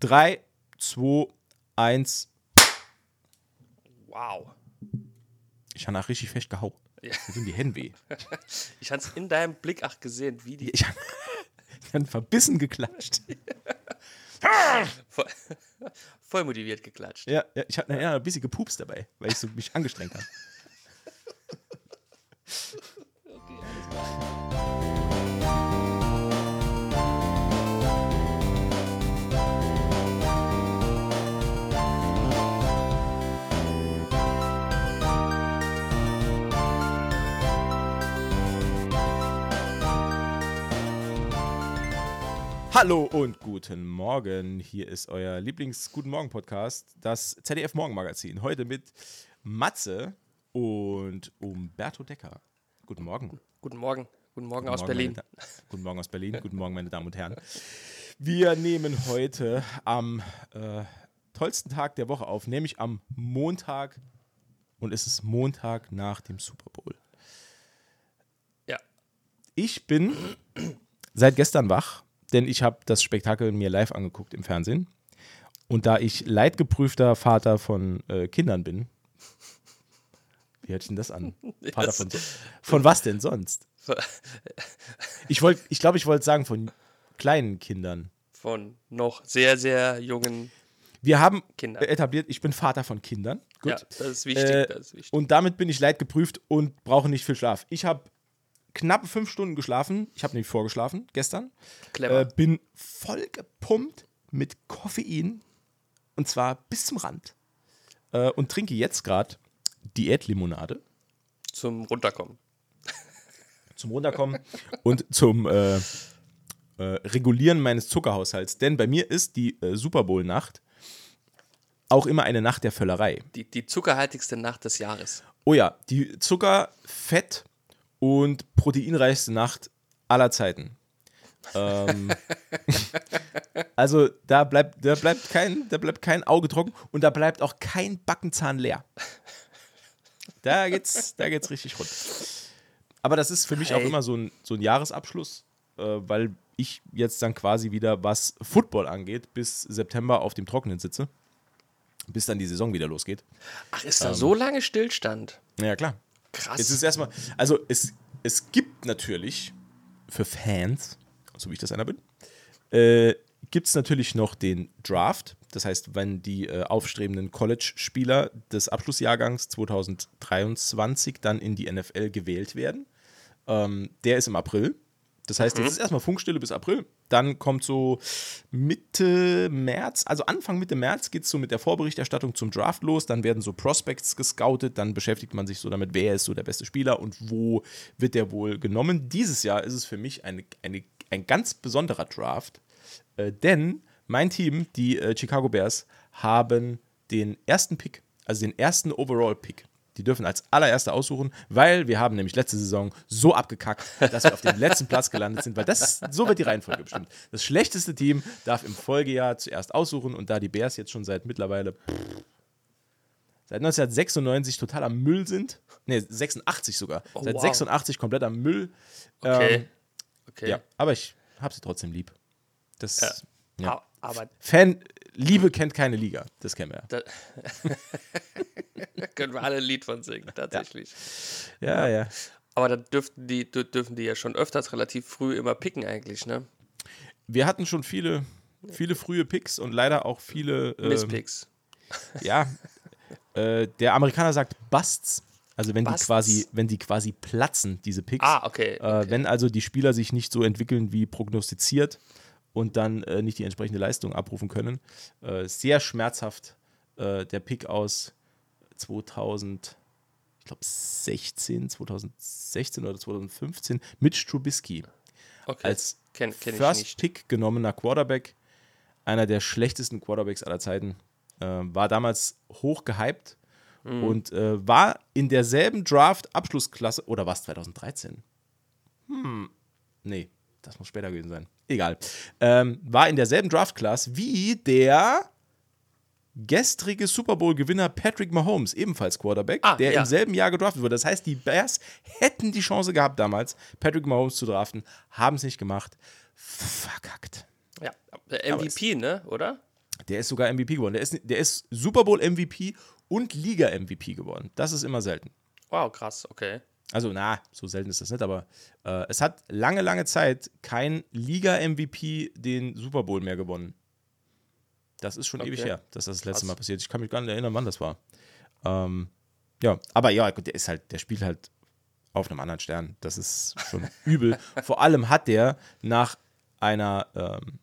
3, 2, 1. Wow. Ich habe nach richtig fest gehauen. Ja. Mir sind die Hände weh. Ich habe es in deinem Blick auch gesehen, wie die Ich habe hab verbissen geklatscht. voll, voll motiviert geklatscht. Ja, ja ich habe ja, ein bisschen gepupst dabei, weil ich so mich angestrengt habe. Hallo und guten Morgen. Hier ist euer Lieblings-Guten Morgen-Podcast, das ZDF Morgenmagazin. Heute mit Matze und Umberto Decker. Guten Morgen. Guten Morgen. Guten Morgen Guten aus Morgen, Berlin. meine Da- Guten Morgen aus Berlin. Guten Morgen, meine Damen und Herren. Wir nehmen heute am äh, tollsten Tag der Woche auf, nämlich am Montag. Und es ist Montag nach dem Super Bowl. Ja. Ich bin seit gestern wach, denn ich habe das Spektakel mir live angeguckt im Fernsehen. Und da ich leidgeprüfter Vater von äh, Kindern bin, wie hört sich denn das an? Vater Das- von, von was denn sonst? Ich wollte, ich glaube, ich wollte sagen von kleinen Kindern. Von noch sehr, sehr jungen. Wir haben Kindern. etabliert, ich bin Vater von Kindern. Gut. Ja, das ist wichtig. Äh, das ist wichtig. Und damit bin ich leidgeprüft und brauche nicht viel Schlaf. Ich habe knappe fünf Stunden geschlafen. Ich habe nämlich vorgeschlafen gestern. Clever. Äh, bin voll gepumpt mit Koffein und zwar bis zum Rand. Äh, und trinke jetzt gerade Diätlimonade Zum Runterkommen. zum Runterkommen und zum äh, äh, Regulieren meines Zuckerhaushalts. Denn bei mir ist die äh, Super Bowl-Nacht auch immer eine Nacht der Völlerei. Die, die zuckerhaltigste Nacht des Jahres. Oh ja, die Zucker, Fett und proteinreichste Nacht aller Zeiten. Ähm, also da bleibt, da, bleibt kein, da bleibt kein Auge trocken und da bleibt auch kein Backenzahn leer. Da geht's, da geht's richtig rund. Aber das ist für mich auch Hey. immer so ein, so ein Jahresabschluss, äh, weil ich jetzt dann quasi wieder, was Football angeht, bis September auf dem Trockenen sitze. Bis dann die Saison wieder losgeht. Ach, ist Ähm. da so lange Stillstand? Ja, klar. Krass. Jetzt ist erstmal, also es, es gibt natürlich für Fans, so wie ich das einer bin, äh, gibt es natürlich noch den Draft. Das heißt, wenn die äh, aufstrebenden College-Spieler des Abschlussjahrgangs 2023 dann in die NFL gewählt werden. Ähm, der ist im April. Das heißt, jetzt ist erstmal Funkstille bis April. Dann kommt so Mitte März, also Anfang Mitte März geht es so mit der Vorberichterstattung zum Draft los. Dann werden so Prospects gescoutet. Dann beschäftigt man sich so damit, wer ist so der beste Spieler und wo wird der wohl genommen. Dieses Jahr ist es für mich eine, eine, ein ganz besonderer Draft, äh, denn mein Team, die äh, Chicago Bears, haben den ersten Pick, also den ersten Overall-Pick. Die dürfen als allererste aussuchen, weil wir haben nämlich letzte Saison so abgekackt, dass wir auf dem letzten Platz gelandet sind, weil das so wird die Reihenfolge bestimmt. Das schlechteste Team darf im Folgejahr zuerst aussuchen und da die Bears jetzt schon seit mittlerweile pff, seit 1996 total am Müll sind, ne 86 sogar, Oh, seit wow. 86 komplett am Müll. Okay. Ähm, okay. ja, aber ich habe sie trotzdem lieb. Das Ja. ja. Aber Fan Liebe kennt keine Liga, das kennen wir. da können wir alle ein Lied von singen, tatsächlich. Ja, ja. Aber da dürften die, dür- dürfen die ja schon öfters relativ früh immer picken eigentlich, ne? Wir hatten schon viele, viele frühe Picks und leider auch viele. Ähm, Misspicks. ja. äh, der Amerikaner sagt Busts. Also wenn Busts. die quasi, wenn die quasi platzen, diese Picks. Ah, okay. Äh, wenn also die Spieler sich nicht so entwickeln wie prognostiziert und dann äh, nicht die entsprechende Leistung abrufen können. Äh, sehr schmerzhaft äh, der Pick aus 2000, ich glaube 16, 2016 oder 2015, Mitch Trubisky okay. als kenn, kenn ich First nicht. Pick genommener Quarterback, einer der schlechtesten Quarterbacks aller Zeiten, äh, war damals hoch gehypt Mhm. und äh, war in derselben Draft-Abschlussklasse, oder was, 2013? Hm, nee, das muss später gewesen sein. Egal. Ähm, war in derselben Draft-Class wie der gestrige Super Bowl-Gewinner Patrick Mahomes, ebenfalls Quarterback, Ah, der ja. im selben Jahr gedraftet wurde. Das heißt, die Bears hätten die Chance gehabt damals, Patrick Mahomes zu draften, haben es nicht gemacht. Verkackt. Ja, der MVP, ne? Oder? Der ist sogar MVP geworden. Der ist, der ist Super Bowl MVP und Liga MVP geworden. Das ist immer selten. Wow, krass, okay. Also, na, so selten ist das nicht, aber äh, es hat lange, lange Zeit kein Liga-MVP den Super Bowl mehr gewonnen. Das ist schon okay. ewig her, dass das das letzte. Mal passiert. Ich kann mich gar nicht erinnern, wann das war. Ähm, ja, aber ja, gut, der ist halt, der spielt halt auf einem anderen Stern. Das ist schon übel. Vor allem hat der nach einer ähm,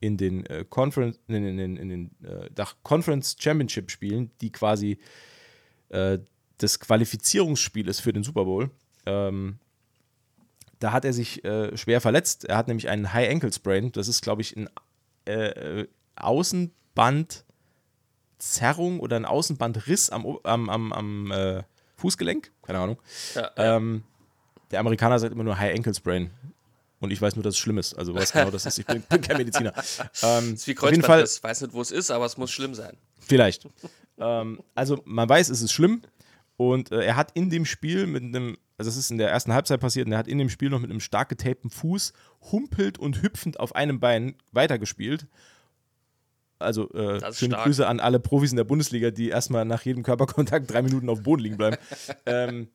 in den äh, Conference, in, in, in, in den äh, Conference Championship Spielen, die quasi äh, das Qualifizierungsspiel ist für den Super Bowl. Ähm, da hat er sich äh, schwer verletzt. Er hat nämlich einen High Ankle Sprain. Das ist, glaube ich, ein äh, äh, Außenbandzerrung oder ein Außenbandriss am, am, am, am äh, Fußgelenk. Keine Ahnung. Ja, ja. Ähm, der Amerikaner sagt immer nur High Ankle Sprain. Und ich weiß nur, dass es schlimm ist. Also was genau das ist. Ich bin, bin kein Mediziner. Ähm, das ist wie Kreuzbandriss. Ich weiß nicht, wo es ist, aber es muss schlimm sein. Vielleicht. ähm, also man weiß, es ist schlimm. Und äh, er hat in dem Spiel mit einem, also das ist in der ersten Halbzeit passiert, und er hat in dem Spiel noch mit einem stark getapten Fuß humpelt und hüpfend auf einem Bein weitergespielt. Also äh, schöne stark. Grüße an alle Profis in der Bundesliga, die erstmal nach jedem Körperkontakt drei Minuten auf dem Boden liegen bleiben. ähm,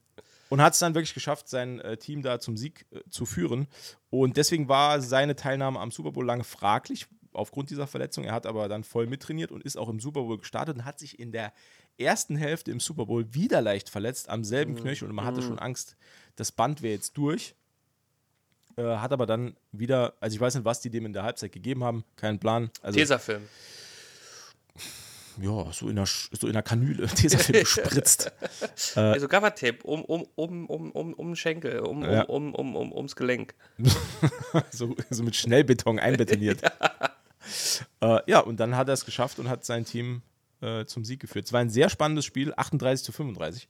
und hat es dann wirklich geschafft, sein äh, Team da zum Sieg äh, zu führen. Und deswegen war seine Teilnahme am Super Bowl lange fraglich, aufgrund dieser Verletzung. Er hat aber dann voll mittrainiert und ist auch im Super Bowl gestartet und hat sich in der ersten Hälfte im Super Bowl wieder leicht verletzt am selben mhm. Knöchel und man hatte schon mhm. Angst, das Band wäre jetzt durch. Äh, hat aber dann wieder, also ich weiß nicht, was die dem in der Halbzeit gegeben haben, keinen Plan. Also, Tesafilm. Ja, so in der, so in der Kanüle, Tesafilm gespritzt. äh, also Gaffertape um, um, um, um, um, um den Schenkel, um, ja. um, um, um, ums Gelenk. so, so mit Schnellbeton einbetoniert. ja. Äh, ja, und dann hat er es geschafft und hat sein Team äh, zum Sieg geführt. Es war ein sehr spannendes Spiel, 38 zu 35.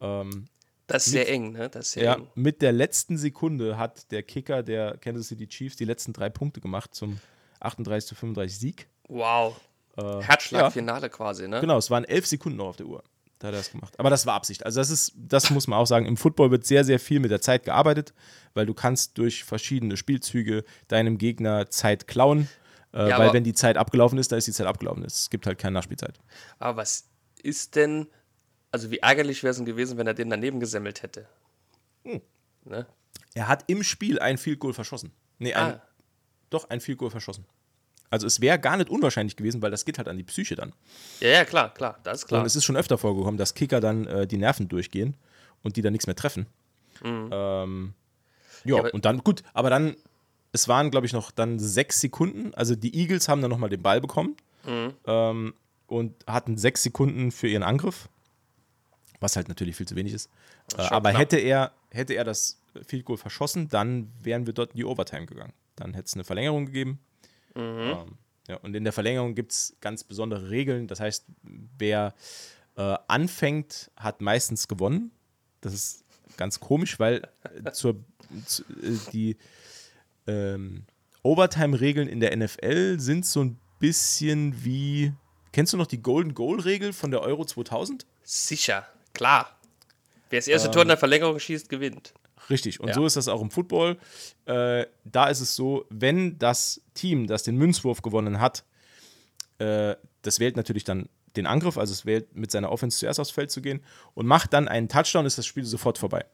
Ähm, das ist mit, sehr eng, ne? Das ist sehr ja, eng. mit der letzten Sekunde hat der Kicker der Kansas City Chiefs die letzten drei Punkte gemacht zum 38 zu 35 Sieg. Wow. Äh, Herzschlagfinale ja. quasi, ne? Genau, es waren elf Sekunden noch auf der Uhr. Da hat er das gemacht. Aber das war Absicht. Also das ist, das muss man auch sagen. Im Football wird sehr, sehr viel mit der Zeit gearbeitet, weil du kannst durch verschiedene Spielzüge deinem Gegner Zeit klauen. Äh, ja, weil wenn die Zeit abgelaufen ist, dann ist die Zeit abgelaufen. Es gibt halt keine Nachspielzeit. Aber was ist denn, also wie ärgerlich wäre es denn gewesen, wenn er den daneben gesemmelt hätte? Hm. Ne? Er hat im Spiel ein Field Goal verschossen. Nee, ein, ah. doch ein Field Goal verschossen. Also es wäre gar nicht unwahrscheinlich gewesen, weil das geht halt an die Psyche dann. Ja, ja, klar, klar, das ist klar. Und es ist schon öfter vorgekommen, dass Kicker dann äh, die Nerven durchgehen und die dann nichts mehr treffen. Mhm. Ähm, ja, ja und dann, gut, aber dann es waren, glaube ich, noch dann sechs Sekunden. Also die Eagles haben dann nochmal den Ball bekommen mhm. ähm, und hatten sechs Sekunden für ihren Angriff, was halt natürlich viel zu wenig ist. Äh, aber hätte er, hätte er das Field Goal verschossen, dann wären wir dort in die Overtime gegangen. Dann hätte es eine Verlängerung gegeben. Mhm. Ähm, ja, und in der Verlängerung gibt es ganz besondere Regeln. Das heißt, wer äh, anfängt, hat meistens gewonnen. Das ist ganz komisch, weil zur, zu, äh, die ähm, Overtime-Regeln in der NFL sind so ein bisschen wie. Kennst du noch die Golden Goal-Regel von der Euro 2000? Sicher, klar. Wer das erste ähm, Tor in der Verlängerung schießt, gewinnt. Richtig, und ja. so ist das auch im Football. Äh, da ist es so, wenn das Team, das den Münzwurf gewonnen hat, äh, das wählt natürlich dann den Angriff, also es wählt mit seiner Offense zuerst aufs Feld zu gehen und macht dann einen Touchdown, ist das Spiel sofort vorbei.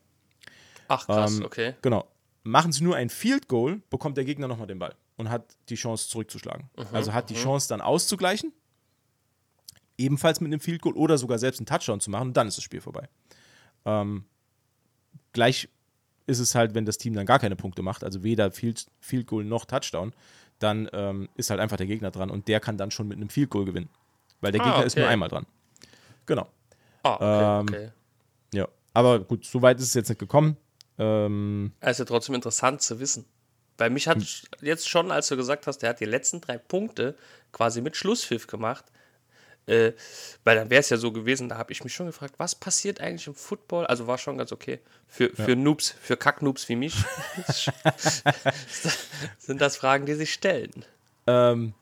Ach krass, ähm, okay. Genau machen sie nur ein Field Goal, bekommt der Gegner nochmal den Ball und hat die Chance zurückzuschlagen. Mhm, also hat die mhm. Chance dann auszugleichen, ebenfalls mit einem Field Goal oder sogar selbst einen Touchdown zu machen und dann ist das Spiel vorbei. Ähm, gleich ist es halt, wenn das Team dann gar keine Punkte macht, also weder Field, Field Goal noch Touchdown, dann ähm, ist halt einfach der Gegner dran und der kann dann schon mit einem Field Goal gewinnen. Weil der ah, Gegner okay. ist nur einmal dran. Genau. Ah, okay, ähm, okay. Ja, aber gut, so weit ist es jetzt nicht gekommen. Ähm, ja trotzdem interessant zu wissen. Weil mich hat hm. jetzt schon, als du gesagt hast, der hat die letzten drei Punkte quasi mit Schlusspfiff gemacht. Äh, weil dann wäre es ja so gewesen, da habe ich mich schon gefragt, was passiert eigentlich im Football? Also war schon ganz okay. Für, ja. für Noobs, für Kacknoobs wie mich, sind das Fragen, die sich stellen. Ähm,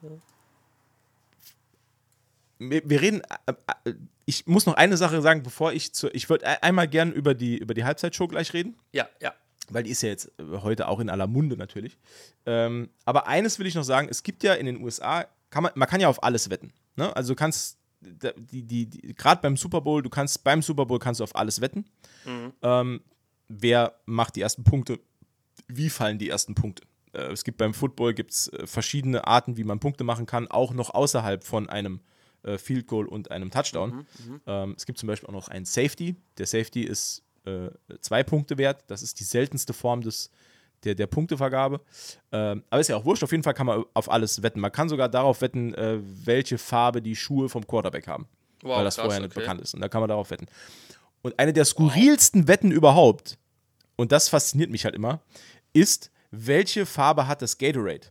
wir, reden, äh, äh, ich muss noch eine Sache sagen, bevor ich zu. Ich würde einmal gern über die, über die Halbzeitshow gleich reden. Ja, ja. Weil die ist ja jetzt heute auch in aller Munde natürlich. Ähm, aber eines will ich noch sagen: Es gibt ja in den USA kann man, man kann ja auf alles wetten. Ne? Also du kannst, die, die, die, gerade beim Super Bowl, du kannst beim Super Bowl kannst du auf alles wetten. Mhm. Ähm, wer macht die ersten Punkte? Wie fallen die ersten Punkte? Äh, es gibt beim Football gibt's, äh, verschiedene Arten, wie man Punkte machen kann, auch noch außerhalb von einem äh, Field Goal und einem Touchdown. Mhm, mhm, ähm, es gibt zum Beispiel auch noch einen Safety. Der Safety ist äh, zwei Punkte wert. Das ist die seltenste Form des, der, der Punktevergabe. Ähm, aber ist ja auch wurscht. Auf jeden Fall kann man auf alles wetten. Man kann sogar darauf wetten, äh, welche Farbe die Schuhe vom Quarterback haben. Wow, weil das krass, vorher nicht okay. bekannt ist. Und da kann man darauf wetten. Und eine der skurrilsten wow. Wetten überhaupt, und das fasziniert mich halt immer, ist, welche Farbe hat das Gatorade?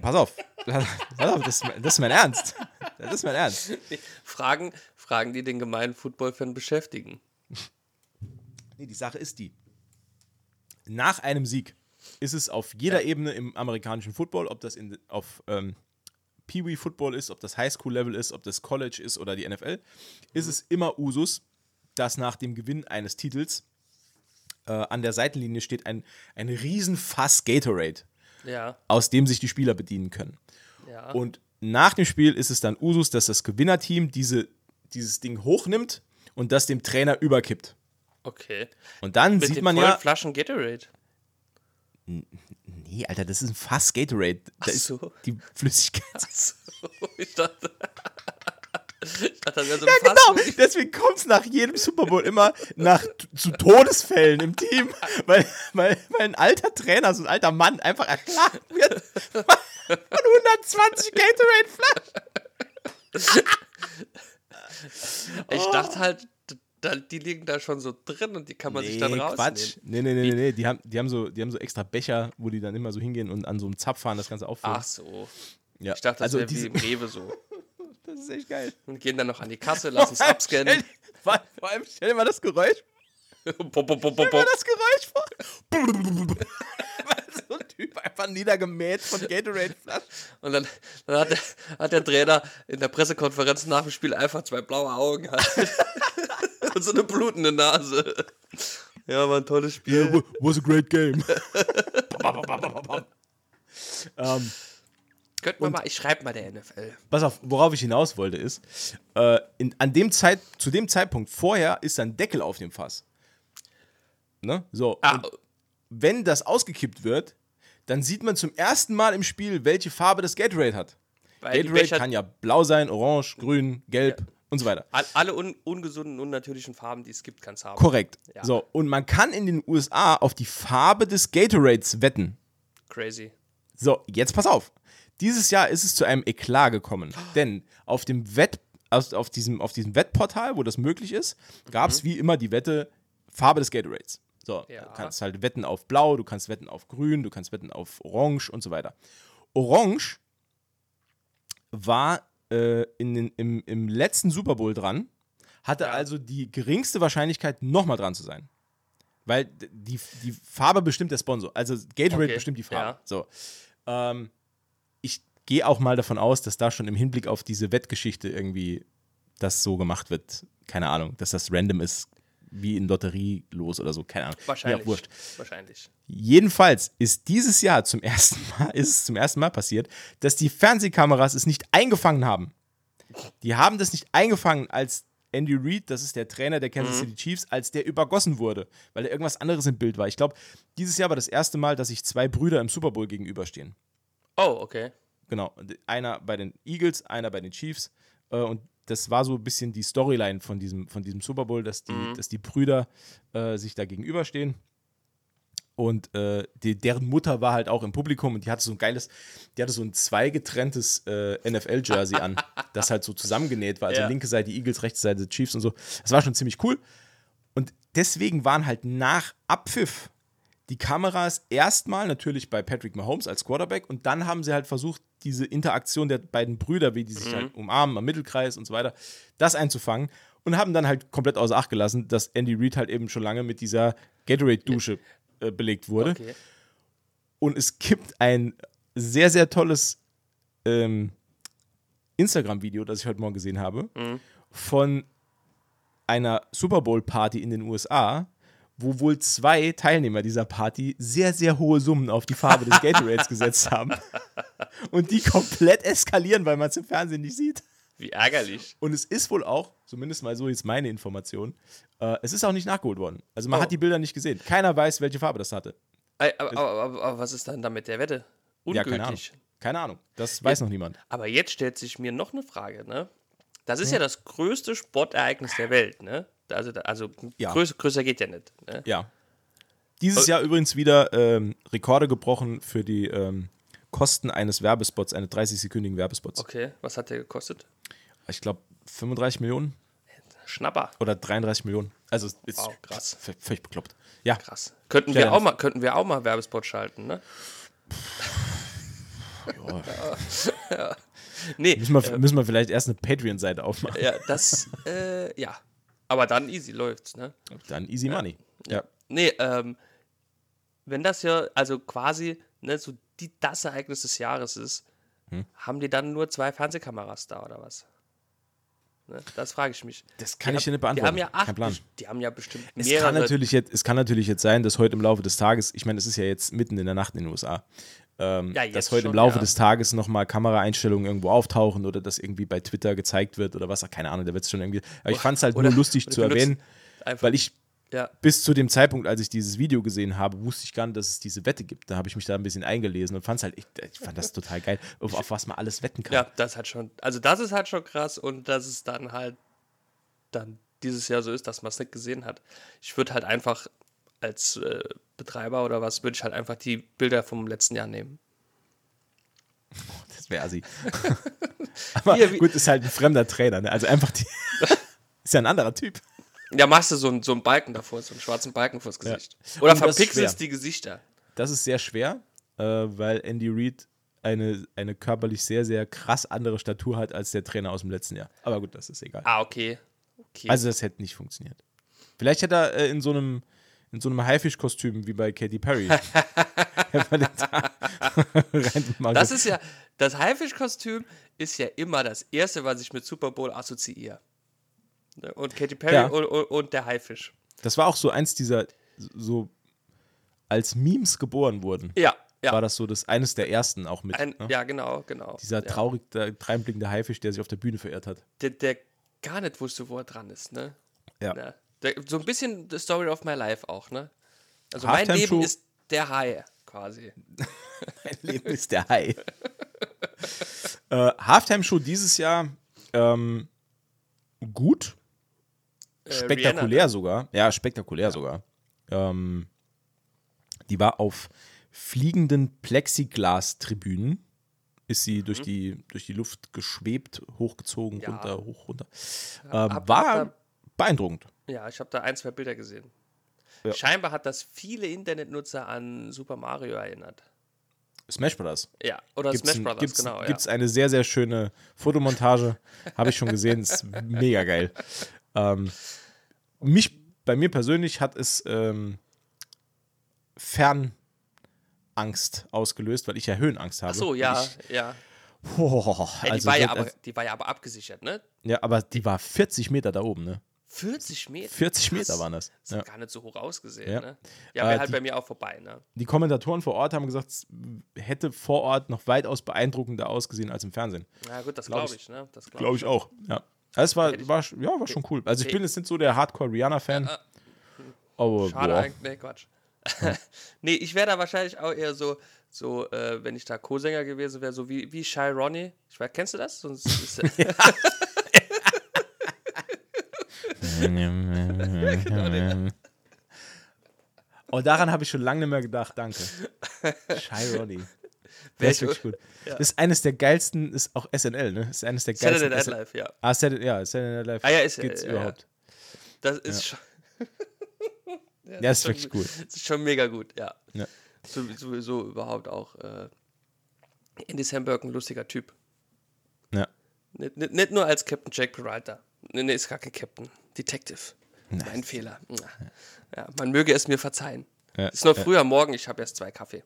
Pass auf das, das, ist mein Ernst. Das ist mein Ernst. Fragen, Fragen die den gemeinen Football-Fan beschäftigen. Nee, die Sache ist die. Nach einem Sieg ist es auf jeder ja. Ebene im amerikanischen Football, ob das in, auf ähm, Pee-Wee Football ist, ob das Highschool-Level ist, ob das College ist oder die NFL, ist es immer Usus, dass nach dem Gewinn eines Titels äh, an der Seitenlinie steht ein, ein Riesenfass Gatorade, ja. aus dem sich die Spieler bedienen können. Ja. Und nach dem Spiel ist es dann Usus, dass das Gewinnerteam diese, dieses Ding hochnimmt und das dem Trainer überkippt. Okay. Und dann Mit sieht man ja. Flaschen Gatorade. Nee, Alter, das ist ein Fass Gatorade. Da Ach so. die Flüssigkeit. Ach so, ich dachte. Ich dachte, das wäre so ein ja, Fass genau. Deswegen kommt es nach jedem Super Bowl immer nach, zu Todesfällen im Team, weil, weil, weil ein alter Trainer, so ein alter Mann einfach erklagt wird von 120 Gatorade-Flaschen. Ich dachte halt, die liegen da schon so drin und die kann man nee, sich dann rausnehmen. Quatsch. Nee, nee, nee, nee, die haben, die, haben so, die haben so extra Becher, wo die dann immer so hingehen und an so einem Zapf fahren das Ganze auffüllen. Ach so. Ja. Ich dachte, das also wäre wie im Rewe so. Das ist echt geil. Und gehen dann noch an die Kasse, lassen es abscannen. Stell, vor allem stell dir mal das Geräusch. pop, pop, pop, pop, pop. das Geräusch vor. so ein Typ einfach niedergemäht von Gatorade-Flaschen. Und dann, dann hat, der, hat der Trainer in der Pressekonferenz nach dem Spiel einfach zwei blaue Augen. und so eine blutende Nase. Ja, war ein tolles Spiel. Yeah, was a great game. ähm, Könnten wir mal, ich schreibe mal der NFL. Pass auf, worauf ich hinaus wollte, ist, äh, in, an dem Zeit, zu dem Zeitpunkt vorher ist ein Deckel auf dem Fass. Ne? So. Ah. wenn das ausgekippt wird, dann sieht man zum ersten Mal im Spiel, welche Farbe das Gatorade hat. Weil Gatorade kann ja blau sein, orange, grün, gelb. Ja und so weiter. Alle un ungesunden, unnatürlichen Farben, die es gibt, kann es haben. Korrekt. Ja. So, und man kann in den USA auf die Farbe des Gatorades wetten. Crazy. So, jetzt pass auf. Dieses Jahr ist es zu einem Eklat gekommen, denn auf dem Wett, also auf, diesem, auf diesem Wettportal, wo das möglich ist, gab es mhm. wie immer die Wette Farbe des Gatorades. So, ja. du kannst halt wetten auf Blau, du kannst wetten auf Grün, du kannst wetten auf Orange und so weiter. Orange war äh, in den, im, im letzten Super Bowl dran, hatte ja. also die geringste Wahrscheinlichkeit, nochmal dran zu sein. Weil die, die Farbe bestimmt der Sponsor. Also Gatorade okay. bestimmt die Farbe. Ja. So. Ähm, gehe auch mal davon aus, dass da schon im Hinblick auf diese Wettgeschichte irgendwie das so gemacht wird. Keine Ahnung, dass das random ist, wie in Lotterie los oder so, keine Ahnung. Wahrscheinlich. Ja, wurscht. Wahrscheinlich. Jedenfalls ist dieses Jahr zum ersten Mal, ist es zum ersten Mal passiert, dass die Fernsehkameras es nicht eingefangen haben. Die haben das nicht eingefangen, als Andy Reid, das ist der Trainer der Kansas mhm. City Chiefs, als der übergossen wurde, weil da irgendwas anderes im Bild war. Ich glaube, dieses Jahr war das erste Mal, dass sich zwei Brüder im Super Bowl gegenüberstehen. Oh, okay. Genau. Einer bei den Eagles, einer bei den Chiefs. Äh, und das war so ein bisschen die Storyline von diesem, von diesem Super Bowl, dass die, mhm. dass die Brüder äh, sich da gegenüberstehen. Und äh, die, deren Mutter war halt auch im Publikum und die hatte so ein geiles, die hatte so ein zweigetrenntes äh, NFL-Jersey an, das halt so zusammengenäht war. Also ja. linke Seite Eagles, rechte Seite Chiefs und so. Das war schon ziemlich cool. Und deswegen waren halt nach Abpfiff die Kameras erstmal natürlich bei Patrick Mahomes als Quarterback und dann haben sie halt versucht, diese Interaktion der beiden Brüder, wie die sich mhm. halt umarmen am Mittelkreis und so weiter, das einzufangen und haben dann halt komplett außer Acht gelassen, dass Andy Reid halt eben schon lange mit dieser Gatorade-Dusche äh, belegt wurde. Okay. Und es gibt ein sehr, sehr tolles ähm, Instagram-Video, das ich heute Morgen gesehen habe, mhm. von einer Super Bowl-Party in den USA, wo wohl zwei Teilnehmer dieser Party sehr, sehr hohe Summen auf die Farbe des Gatorades gesetzt haben. Und die komplett eskalieren, weil man es im Fernsehen nicht sieht. Wie ärgerlich. Und es ist wohl auch, zumindest mal so jetzt meine Information, äh, es ist auch nicht nachgeholt worden. Also man Oh. hat die Bilder nicht gesehen. Keiner weiß, welche Farbe das hatte. Aber, aber, aber, aber was ist dann damit der Wette? Ja, Ungültig. keine Ahnung. Keine Ahnung. Das weiß noch niemand. Aber jetzt stellt sich mir noch eine Frage, ne? Das ist ja, das größte Sportereignis der Welt, ne? Also, also Ja. größer, größer geht ja nicht. Ne? Ja. Dieses Jahr übrigens wieder ähm, Rekorde gebrochen für die ähm, Kosten eines Werbespots, eines 30-sekündigen Werbespots. Okay, was hat der gekostet? Ich glaube 35 Millionen Schnapper. oder 33 Millionen. Also ist Wow, krass. völlig bekloppt. Ja, Krass. Könnten wir, auch mal, könnten wir auch mal Werbespot schalten, ne? Nee, müssen wir, müssen wir vielleicht erst eine Patreon-Seite aufmachen. ja, das, äh, ja. Aber dann easy läuft's, ne? Dann easy money. Ja. Nee, ähm, wenn das ja, also quasi, ne, so die, das Ereignis des Jahres ist, Hm? haben die dann nur zwei Fernsehkameras da oder was? Ne, das frage ich mich. Das kann Die ich dir nicht beantworten. Die haben ja acht, Kein Plan. die haben ja bestimmt Es mehrere. kann, natürlich jetzt, es kann natürlich jetzt sein, dass heute im Laufe des Tages, ich meine, es ist ja jetzt mitten in der Nacht in den USA, ähm, Ja, dass heute im schon, Laufe ja. des Tages nochmal Kameraeinstellungen irgendwo auftauchen oder das irgendwie bei Twitter gezeigt wird oder was, keine Ahnung, da wird es schon irgendwie. Aber ich fand es halt Oder- nur lustig zu erwähnen, weil ich ja, bis zu dem Zeitpunkt, als ich dieses Video gesehen habe, wusste ich gar nicht, dass es diese Wette gibt. Da habe ich mich da ein bisschen eingelesen und fand es halt, ich, ich fand das total geil, auf, auf was man alles wetten kann. ja, das hat schon, also das ist halt schon krass und dass es dann halt dann dieses Jahr so ist, dass man es nicht gesehen hat. Ich würde halt einfach als äh, Betreiber oder was, würde ich halt einfach die Bilder vom letzten Jahr nehmen. Das wäre assi. Aber Hier, gut, ist halt ein fremder Trainer, ne? Also einfach die. ist ja ein anderer Typ. Ja, machst du so, einen- so einen Balken davor, so einen schwarzen Balken vors Gesicht. Oder das ist verpixelst die Gesichter. Das ist sehr schwer, äh, weil Andy Reid eine, eine körperlich sehr, sehr krass andere Statur hat als der Trainer aus dem letzten Jahr. Aber gut, das ist egal. Ah, okay. okay. Also das hätte nicht funktioniert. Vielleicht hätte er äh, in so einem in so einem Haifisch-Kostüm wie bei Katy Perry. Das ist ja, das Haifisch-Kostüm ist ja immer das Erste, was ich mit Super Bowl assoziiere. Ne, Und Katy Perry Ja. und, und, und der Haifisch. das war auch so eins dieser so als Memes geboren wurden. Ja, ja. War das so das eines der ersten auch mit. Ein, ne? ja, genau, genau. Dieser ja. traurig dreinblickende Haifisch, der sich auf der Bühne verirrt hat. Der, der gar nicht wusste, wo er dran ist, ne? Ja. Ja. Der, so ein bisschen the story of my life auch, ne? Also mein Leben Show- ist der Hai, quasi. Mein Leben ist der Hai. äh, Halftime-Show dieses Jahr ähm, gut. Äh, Spektakulär Rihanna, sogar. Ja, spektakulär sogar. Ähm, die war auf fliegenden Plexiglas-Tribünen. Ist sie durch, die, durch die Luft geschwebt, hochgezogen, Mhm. Ja. runter, hoch, runter. Ähm, hab war da- beeindruckend. Ja, ich habe da ein, zwei Bilder gesehen. Ja. Scheinbar hat das viele Internetnutzer an Super Mario erinnert. Smash Brothers. Ja, oder Gibt's Smash ein- Brothers, gibt's, genau. Gibt's eine sehr, sehr schöne Fotomontage. Habe ich schon gesehen. Ist mega geil. Ähm, mich, bei mir persönlich hat es ähm, Fernangst ausgelöst, weil ich ja Höhenangst habe. Ach so, ja, Ich, ja. boah, Ey, die, also war ja aber, die war ja aber abgesichert, ne? ja, aber die war 40 Meter da oben, ne? 40 Meter. 40 Meter Krass. waren das. Das Ja. hat gar nicht so hoch ausgesehen, Ja. ne? Ja, Äh, wäre halt die- bei mir auch vorbei, ne? Die Kommentatoren vor Ort haben gesagt, es hätte vor Ort noch weitaus beeindruckender ausgesehen als im Fernsehen. Na gut, das Glaub glaube ich- ich, ne? Das glaub Glaube ich auch. Ja. Es war, war, ja, war schon cool. Also ich bin jetzt nicht so der Hardcore-Rihanna-Fan. Aber Schade boah. eigentlich, nee, Quatsch. nee, ich wäre da wahrscheinlich auch eher so, so äh, wenn ich da Co-Sänger gewesen wäre, so wie, wie Shy Ronnie. Ich weiß, kennst du das? Sonst ist, Oh, daran habe ich schon lange nicht mehr gedacht, danke. Shy Roddy. Der Wär ist ich- wirklich gut. ja. Das ist eines der geilsten, ist auch SNL, ne? Ist eines der Saturday geilsten. Night SN Live, ja. Ah, Saturday, ja, Saturday Night Live Ah, ja, ist- gibt's ja, ja. überhaupt. Das ist schon. Ja, ist schon- wirklich gut. Das ist schon mega gut, ja. Ja. So, sowieso überhaupt auch. Äh, Andy Samberg ein lustiger Typ. Ja. Nicht, nicht, nicht nur als Captain Jack Peralta. Nee, nee, ist gar kein Captain. Detective. Mein Fehler. Ja, man möge es mir verzeihen. Ja, Ist noch ja. früh am Morgen, ich habe erst zwei Kaffee.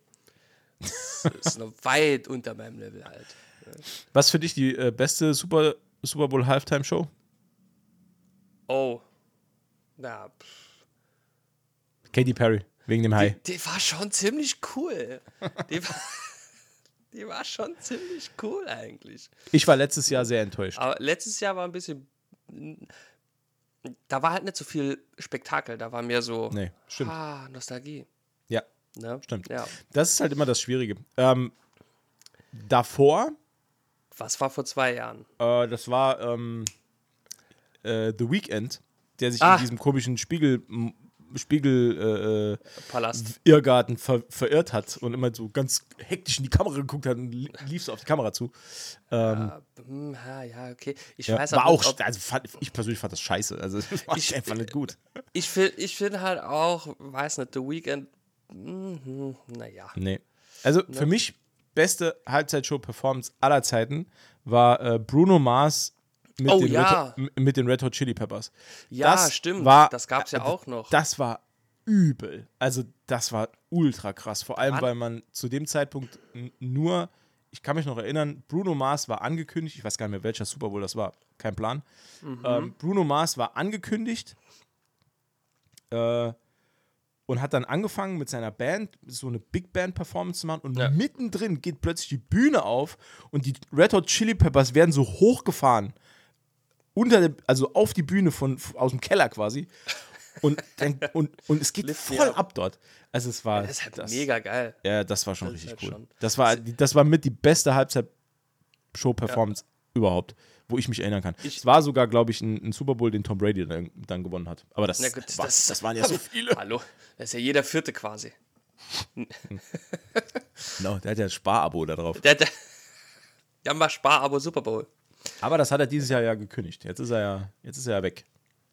Das ist noch weit unter meinem Level halt. Was für dich die äh, beste Super, Super Bowl Halftime Show? Oh. Na, pff. Katy Perry, wegen dem Hai. die war schon ziemlich cool. Die war, Die war schon ziemlich cool eigentlich. Ich war letztes Jahr sehr enttäuscht. Aber letztes Jahr war ein bisschen. Da war halt nicht so viel Spektakel, da war mehr so. Nee, stimmt. Ah, Nostalgie. Ja, Ne? stimmt. Ja. Das ist halt immer das Schwierige. Ähm, davor, Was war vor zwei Jahren? äh, das war ähm, äh, The Weeknd, der sich Ah. in diesem komischen Spiegel, Spiegel äh, äh, Palast. Irrgarten ver verirrt hat und immer so ganz hektisch in die Kamera geguckt hat und li- lief so auf die Kamera zu. Ähm, Ah, hm, ja, ja, okay. Ich ja, weiß war aber auch, nicht, ob, also fand, ich persönlich fand das scheiße. Also das war Ich- einfach nicht gut. ich finde ich find halt auch, weiß nicht, The Weeknd, mhm, naja. Nee. Also für mich beste Halbzeitshow-Performance aller Zeiten war äh, Bruno Mars mit, Oh, den ja. Red, mit den Red Hot Chili Peppers. Ja, Das stimmt. War, das gab es ja äh, auch noch. Das war übel. Also das war ultra krass. Vor allem, Wann? weil man zu dem Zeitpunkt nur, ich kann mich noch erinnern, Bruno Mars war angekündigt, ich weiß gar nicht mehr, welcher Super Bowl das war, kein Plan. Mhm. Ähm, Bruno Mars war angekündigt äh, und hat dann angefangen mit seiner Band so eine Big Band Performance zu machen und Ja. mittendrin geht plötzlich die Bühne auf und die Red Hot Chili Peppers werden so hochgefahren unter also auf die Bühne von aus dem Keller quasi und dann, und, und es geht voll ab dort. Also es war Das ist halt das, mega geil. ja, das war schon Das richtig halt cool. schon- Das war das war mit die beste Halbzeit-Show-Performance überhaupt, wo ich mich erinnern kann. Ich- es war sogar, glaube ich, ein, ein Super Bowl, den Tom Brady dann, dann gewonnen hat. Aber das, gut, war, das- das, waren ja so viele. Hallo, das ist ja jeder vierte quasi. Genau, der hat ja ein Sparabo da drauf. Der, der, ja, mal Spar-Abo Super Bowl. Aber das hat er dieses Jahr ja gekündigt. Jetzt ist er ja, jetzt ist er ja weg.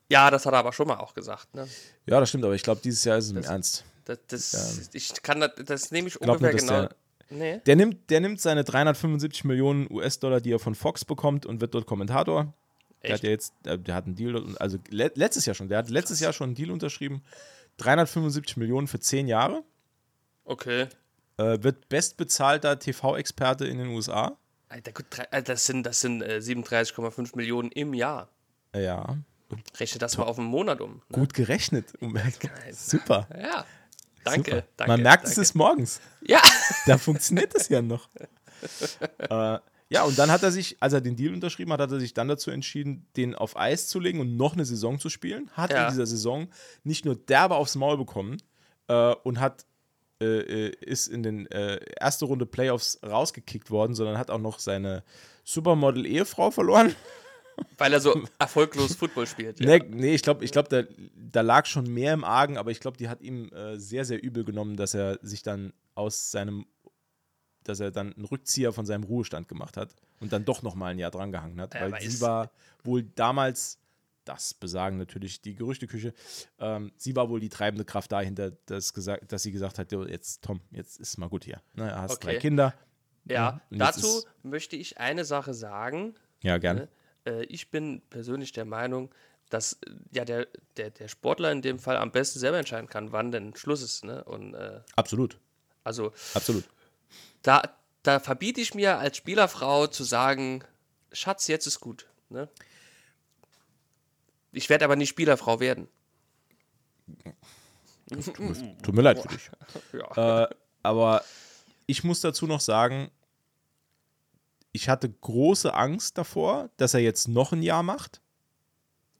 Ja, das hat er aber schon mal auch gesagt. Ne? Ja, das stimmt, aber ich glaube, dieses Jahr ist es im Ernst. Das, das, ich kann das, das nehme ich glaub ungefähr nicht, genau. der- Nee. Der nimmt, der nimmt seine 375 Millionen US-Dollar, die er von Fox bekommt und wird dort Kommentator. Der Echt? hat ja jetzt, äh, der hat einen Deal, also le letztes Jahr schon, der hat letztes Jahr schon einen Deal unterschrieben. 375 Millionen für 10 Jahre. Okay. Äh, wird bestbezahlter TV-Experte in den USA. Alter, gut, Alter, das sind, das sind äh, 37,5 Millionen im Jahr. Äh, Ja, Rechne das mal auf einen Monat um. Ne? gut gerechnet. Super. Ja. Danke, Super. danke. Man merkt, es danke. ist morgens. Ja. Da funktioniert das ja noch. äh, ja, und dann hat er sich, als er den Deal unterschrieben hat, hat er sich dann dazu entschieden, den auf Eis zu legen und noch eine Saison zu spielen. Hat Ja. in dieser Saison nicht nur derbe aufs Maul bekommen äh, und hat äh, äh, ist in den äh, erste Runde Playoffs rausgekickt worden, sondern hat auch noch seine Supermodel-Ehefrau verloren. Weil er so erfolglos Football spielt. Ja. Nee, nee, ich glaube, ich glaub, da, da lag schon mehr im Argen, aber ich glaube, die hat ihm äh, sehr, sehr übel genommen, dass er sich dann aus seinem, dass er dann einen Rückzieher von seinem Ruhestand gemacht hat und dann doch noch mal ein Jahr drangehangen hat, Ja, weil sie war wohl damals, das besagen natürlich die Gerüchteküche, ähm, sie war wohl die treibende Kraft dahinter, dass, gesagt, dass sie gesagt hat, "Jo, jetzt Tom, jetzt ist mal gut hier. Ne, du hast drei Okay. Kinder. Ja, jetzt dazu möchte ich eine Sache sagen. Ja, gerne. Äh, ich bin persönlich der Meinung, dass äh, ja der, der, der Sportler in dem Fall am besten selber entscheiden kann, wann denn Schluss ist. Ne? Und äh, Absolut, also absolut. da, da verbiete ich mir als Spielerfrau zu sagen, Schatz, jetzt ist gut. Ne? Ich werde aber nicht Spielerfrau werden. Tut mir leid für dich. Ja. Äh, aber ich muss dazu noch sagen, ich hatte große Angst davor, dass er jetzt noch ein Jahr macht.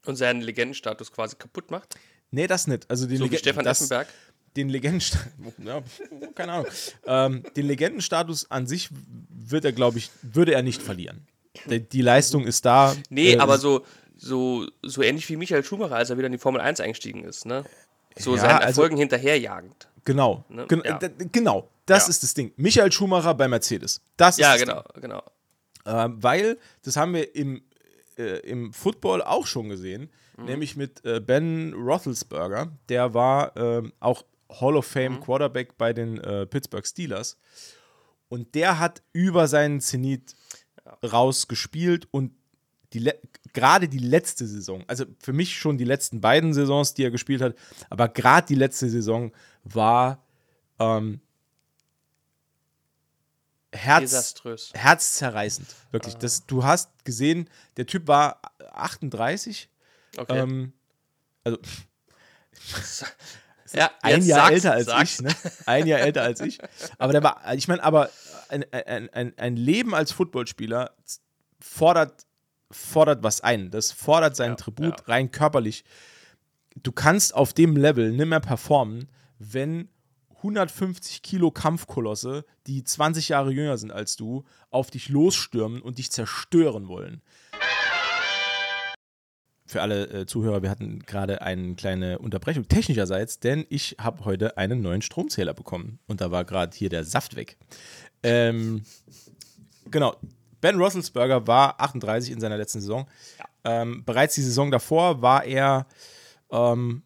Und seinen Legendenstatus quasi kaputt macht. Nee, das nicht. Also den So wie Legen- Stefan das, Effenberg. Den Legendenstatus, ja, keine Ahnung. ähm, den Legendenstatus an sich wird er, glaube ich, würde er nicht verlieren. Die, die Leistung ist da. Nee, Äh, aber so, so, so ähnlich wie Michael Schumacher, als er wieder in die Formel 1 eingestiegen ist. Ne? So Ja, seinen also- Erfolgen hinterherjagend. Genau. Ne? Gen Ja. genau. Das Ja. ist das Ding. Michael Schumacher bei Mercedes. Das ist Ja, genau, genau. Ähm, weil, das haben wir im, äh, im Football auch schon gesehen, nämlich mit äh, Ben Roethlisberger. Der war ähm, auch Hall of Fame Quarterback bei den äh, Pittsburgh Steelers. Und der hat über seinen Zenit rausgespielt und die gerade die letzte Saison, also für mich schon die letzten beiden Saisons, die er gespielt hat, aber gerade die letzte Saison war ähm, Herz, Desaströs. herzzerreißend. Wirklich. Das, du hast gesehen, der Typ war 38. Okay. Ähm, also ja, ein Jahr älter als sag's. ich, ne? Ein Jahr älter als ich. Aber der war, ich meine, aber ein, ein, ein, ein Leben als Footballspieler fordert, fordert was ein. Das fordert seinen Ja, Tribut ja. rein körperlich. Du kannst auf dem Level nicht mehr performen, wenn 150 Kilo Kampfkolosse, die 20 Jahre jünger sind als du, auf dich losstürmen und dich zerstören wollen. Für alle äh, Zuhörer, wir hatten gerade eine kleine Unterbrechung technischerseits, denn ich habe heute einen neuen Stromzähler bekommen und da war gerade hier der Saft weg. Ähm, genau, Ben Roethlisberger war 38 in seiner letzten Saison. Ähm, bereits die Saison davor war er ähm,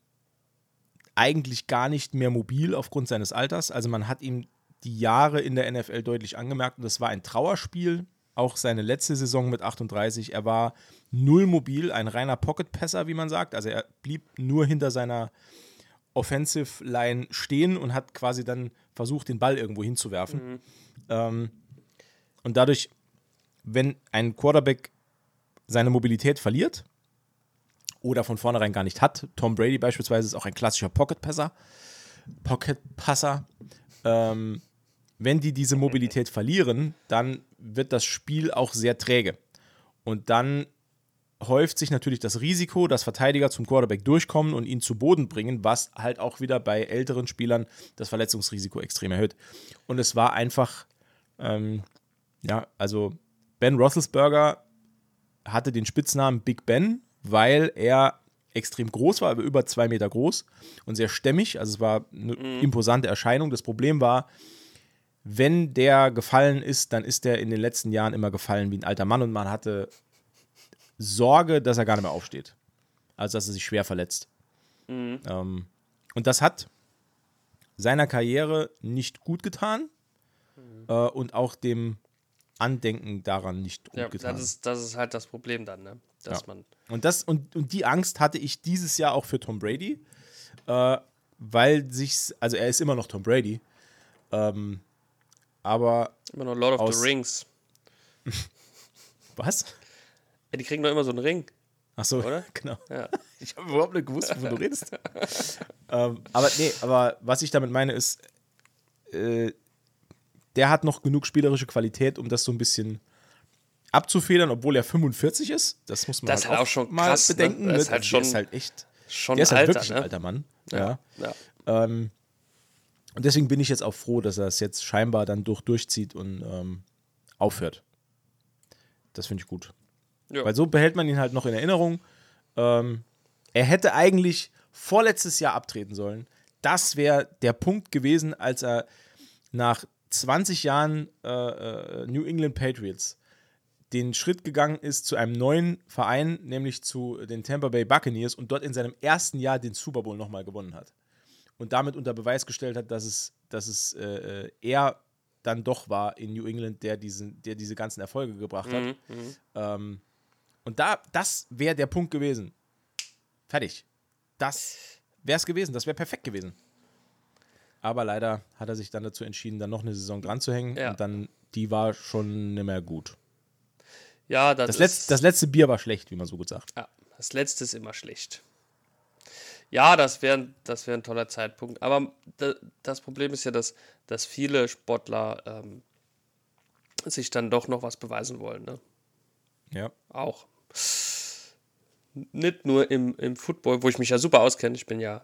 eigentlich gar nicht mehr mobil aufgrund seines Alters. Also man hat ihm die Jahre in der NFL deutlich angemerkt und das war ein Trauerspiel. Auch seine letzte Saison mit 38. Er war null mobil, ein reiner Pocket-Passer, wie man sagt. Also er blieb nur hinter seiner Offensive Line stehen und hat quasi dann versucht, den Ball irgendwo hinzuwerfen. Ähm, und dadurch, wenn ein Quarterback seine Mobilität verliert oder von vornherein gar nicht hat, Tom Brady beispielsweise ist auch ein klassischer Pocket-Passer, Pocket-Passer, ähm, wenn die diese Mobilität verlieren, dann wird das Spiel auch sehr träge. Und dann häuft sich natürlich das Risiko, dass Verteidiger zum Quarterback durchkommen und ihn zu Boden bringen, was halt auch wieder bei älteren Spielern das Verletzungsrisiko extrem erhöht. Und es war einfach, ähm, ja, also Ben Roethlisberger hatte den Spitznamen Big Ben, weil er extrem groß war, aber über zwei Meter groß und sehr stämmig. Also es war eine imposante Erscheinung. Das Problem war, wenn der gefallen ist, dann ist der in den letzten Jahren immer gefallen wie ein alter Mann und man hatte Sorge, dass er gar nicht mehr aufsteht. Also dass er sich schwer verletzt. Ähm, und das hat seiner Karriere nicht gut getan äh, und auch dem Andenken daran nicht gut Ja, getan. das ist, das ist halt das Problem dann, ne? Dass Ja. man. Und, das, und, und die Angst hatte ich dieses Jahr auch für Tom Brady, äh, weil sich, also er ist immer noch Tom Brady, ähm, aber Immer noch Lord of the Rings. was? Ja, die kriegen doch immer so einen Ring, Ach so, oder? genau. Ja. Ich habe überhaupt nicht gewusst, wovon du redest. ähm, aber nee, aber was ich damit meine ist, äh, der hat noch genug spielerische Qualität, um das so ein bisschen abzufedern, obwohl er 45 ist. Das muss man Das halt halt auch schon mal krass, ne? bedenken. Das ne? ist halt der schon- ist halt echt, Schon der ist halt Alter, wirklich ne? ein alter Mann. Ja. ja. Ähm, und deswegen bin ich jetzt auch froh, dass er es jetzt scheinbar dann durch, durchzieht und ähm, aufhört. Das finde ich gut. Ja. Weil so behält man ihn halt noch in Erinnerung. Ähm, er hätte eigentlich vorletztes Jahr abtreten sollen. Das wäre der Punkt gewesen, als er nach 20 Jahren äh, äh, New England Patriots den Schritt gegangen ist zu einem neuen Verein, nämlich zu den Tampa Bay Buccaneers und dort in seinem ersten Jahr den Super Bowl nochmal gewonnen hat. Und damit unter Beweis gestellt hat, dass es, dass es äh, äh, er dann doch war in New England, der, diesen, der diese ganzen Erfolge gebracht hat. Ähm, und da, das wäre der Punkt gewesen. Fertig. Das wäre es gewesen. Das wäre perfekt gewesen. Aber leider hat er sich dann dazu entschieden, dann noch eine Saison dran zu hängen. Ja. Und dann, die war schon nicht mehr gut. Ja, das, Das, ist, Letz-, das letzte Bier war schlecht, wie man so gut sagt. ja, das letzte ist immer schlecht. Ja, das wäre das wär ein toller Zeitpunkt. Aber da, das Problem ist ja, dass, dass viele Sportler ähm, sich dann doch noch was beweisen wollen. Ne? Ja. Auch. Nicht nur im, im Football, wo ich mich ja super auskenne. Ich bin ja,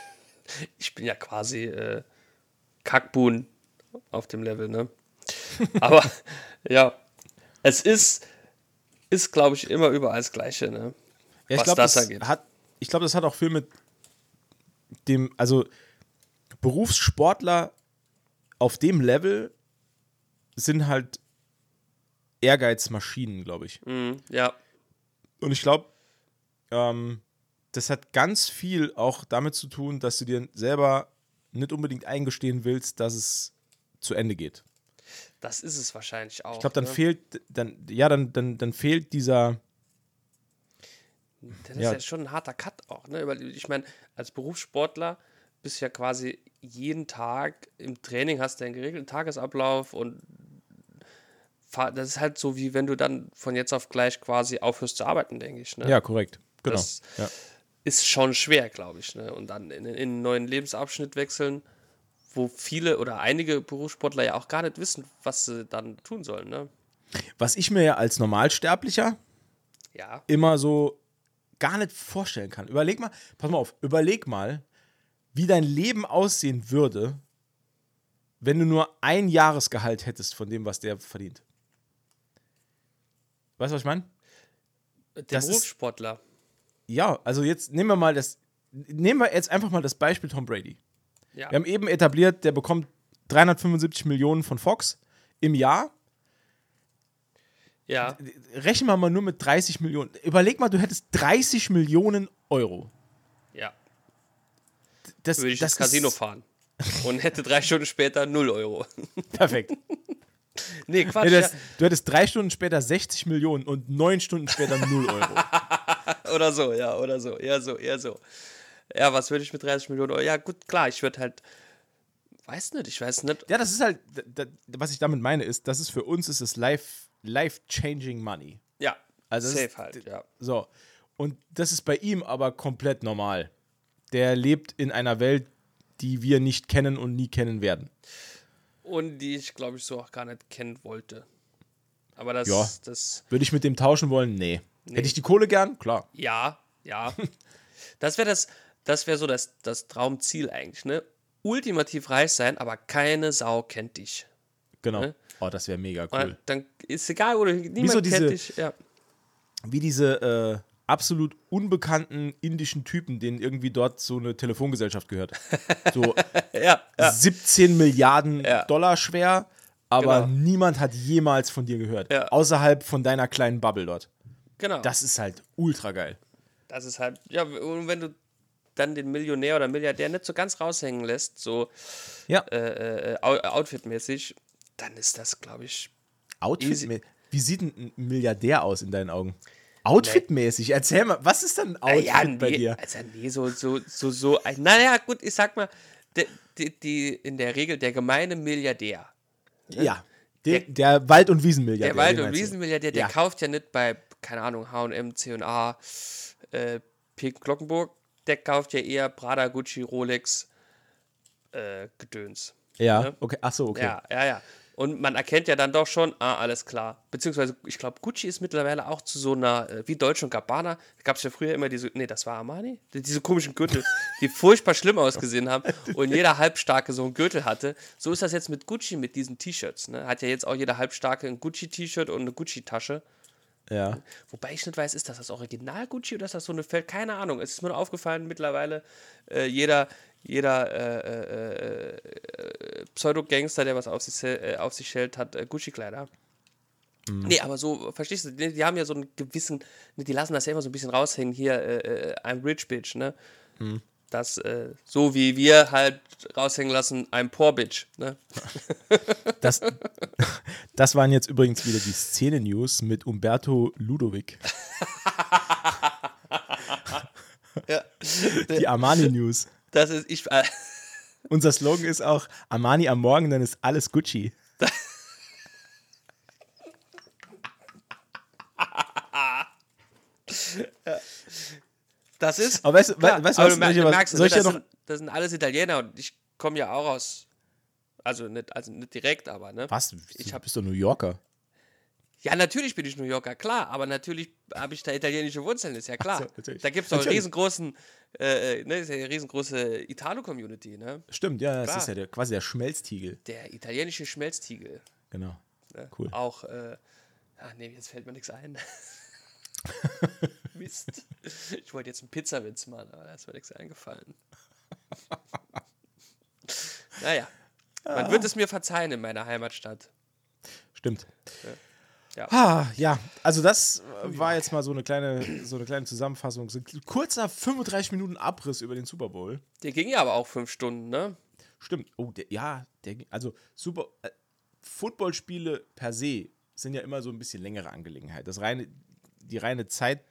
ich bin ja quasi äh, Kackbuhn auf dem Level, ne? Aber ja, es ist, ist glaube ich, immer überall das Gleiche, ne? Ja, ich Was glaube, das das, angeht. hat, ich glaub, das hat auch viel mit dem, also Berufssportler auf dem Level sind halt Ehrgeizmaschinen, glaube ich. Mhm, ja, Und ich glaube, ähm, das hat ganz viel auch damit zu tun, dass du dir selber nicht unbedingt eingestehen willst, dass es zu Ende geht. Das ist es wahrscheinlich auch. Ich glaube, dann ne? fehlt, dann, ja, dann, dann, dann fehlt dieser, Das ist Ja. ja schon ein harter Cut auch, ne? Ich meine, als Berufssportler bist du ja quasi jeden Tag im Training, hast du einen geregelten Tagesablauf und das ist halt so, wie wenn du dann von jetzt auf gleich quasi aufhörst zu arbeiten, denke ich. Ne? ja, korrekt. Genau. Das- ja. Ist schon schwer, glaube ich. Ne? Und dann in, in einen neuen Lebensabschnitt wechseln, wo viele oder einige Berufssportler ja auch gar nicht wissen, was sie dann tun sollen. Ne? Was ich mir ja als Normalsterblicher Ja. immer so gar nicht vorstellen kann. Überleg mal, pass mal auf, überleg mal, wie dein Leben aussehen würde, wenn du nur ein Jahresgehalt hättest von dem, was der verdient. Weißt du, was ich meine? Der Das ist- Berufssportler. Ja, also jetzt nehmen wir mal das, nehmen wir jetzt einfach mal das Beispiel Tom Brady. Ja. Wir haben eben etabliert, der bekommt 375 Millionen von Fox im Jahr. ja. Rechnen wir mal nur mit 30 Millionen. Überleg mal, du hättest 30 Millionen Euro. Ja. Das, Würde ich das ins Casino fahren. Und hätte drei Stunden später 0 Euro. Perfekt. Nee, Quatsch. Du hättest, du hättest drei Stunden später 60 Millionen und neun Stunden später 0 Euro. Oder so, ja, oder so. Eher so, eher so. Ja, was würde ich mit 30 Millionen Euro? Ja, gut, klar, ich würde halt. Weiß nicht, ich weiß nicht. Ja, das ist halt, was ich damit meine, ist, das ist für uns ist es life, life-changing money. Ja, Also safe es- halt, ja. So. Und das ist bei ihm aber komplett normal. Der lebt in einer Welt, die wir nicht kennen und nie kennen werden. Und die ich, glaube ich, so auch gar nicht kennen wollte. Aber das, Ja. das, Würde ich mit dem tauschen wollen? Nee. Hätte ich die Kohle gern? Klar. ja, ja. das wäre das, das wäre so das, das Traumziel eigentlich, ne? Ultimativ reich sein, aber keine Sau kennt dich. Genau. Ne? Oh, das wäre mega Und cool. Dann ist egal, wo du niemand so diese- kennt dich. Ja. Wie diese äh, absolut unbekannten indischen Typen, denen irgendwie dort so eine Telefongesellschaft gehört. So ja, ja. 17 Milliarden Ja. Dollar schwer, aber Genau. niemand hat jemals von dir gehört. Außerhalb von deiner kleinen Bubble dort. Genau. Das ist halt ultra geil. Das ist halt, ja, und wenn du dann den Millionär oder Milliardär nicht so ganz raushängen lässt, so Ja. äh, äh, Out- outfitmäßig, dann ist das, glaube ich, Outfit. Wie sieht ein Milliardär aus in deinen Augen? Outfitmäßig. Erzähl mal, was ist denn ein Outfit ja, bei nee, dir? also nee, so, so, so, so, ein- naja, gut, ich sag mal, die, die, die, in der Regel der gemeine Milliardär, Ja. Der, der Wald- und Wiesenmilliardär. der Wald- und? Wiesenmilliardär, der Ja. kauft ja nicht bei, keine Ahnung, H&M, C&A, äh, Pink Glockenburg, der kauft ja eher Prada, Gucci, Rolex, äh, Gedöns. Ja, ne? okay. Ach so, okay. Ja, ja, ja. Und man erkennt ja dann doch schon, ah, alles klar. Beziehungsweise, ich glaube, Gucci ist mittlerweile auch zu so einer, äh, wie Deutsche und Gabbana, da gab es ja früher immer diese, nee, das war Armani, Die- diese komischen Gürtel, die furchtbar schlimm ausgesehen haben und jeder Halbstarke so einen Gürtel hatte. So ist das jetzt mit Gucci, mit diesen T-Shirts. Ne? Hat ja jetzt auch jeder Halbstarke ein Gucci-T-Shirt und eine Gucci-Tasche. Ja. Wobei ich nicht weiß, ist das das Original Gucci oder ist das so eine Feld? Keine Ahnung. Es ist mir nur aufgefallen, mittlerweile äh, jeder, jeder äh, äh, äh, Pseudo-Gangster, der was auf sich, äh, auf sich hält, hat äh, Gucci-Kleider. Nee, aber so, verstehst du, die, die haben ja so einen gewissen, die lassen das ja immer so ein bisschen raushängen, hier, I'm rich bitch, ne? Das, äh, so wie wir halt raushängen lassen, I'm poor bitch, ne? Das, das waren jetzt übrigens wieder die Szene-News mit Umberto Ludovic. Ja. Die Armani-News. Das ist, ich, äh, Unser Slogan ist auch Armani am Morgen, dann ist alles Gucci. Das ist. Aber weißt du, klar, weißt du aber was, du mer- soll ich du aber- merkst, soll ich das, dir noch- sind, das sind alles Italiener und ich komme ja auch aus. Also nicht, also nicht direkt, aber ne? Was? Ich du hab- bist doch New Yorker. Ja, natürlich bin ich New Yorker, klar, aber natürlich habe ich da italienische Wurzeln, ist ja klar. so, da gibt es doch einen riesengroßen, äh, ne, ist ja eine riesengroße Italo-Community, ne? Stimmt, ja, das Klar. ist ja der, quasi der Schmelztiegel. Der italienische Schmelztiegel. Genau. Ne? Cool. Auch, äh, ach nee, jetzt fällt mir nichts ein. Mist. Ich wollte jetzt einen Pizzawitz machen, aber da ist mir nichts eingefallen. naja, man wird es mir verzeihen in meiner Heimatstadt. Stimmt. Ja. Ah, ja, also das äh, war jetzt mal so eine kleine, so eine kleine Zusammenfassung. So ein kurzer 35 Minuten Abriss über den Super Bowl. Der ging ja aber auch fünf Stunden, ne? Stimmt. Oh, der, ja, der, also Super äh, Footballspiele per se sind ja immer so ein bisschen längere Angelegenheit. Das reine, die reine Zeit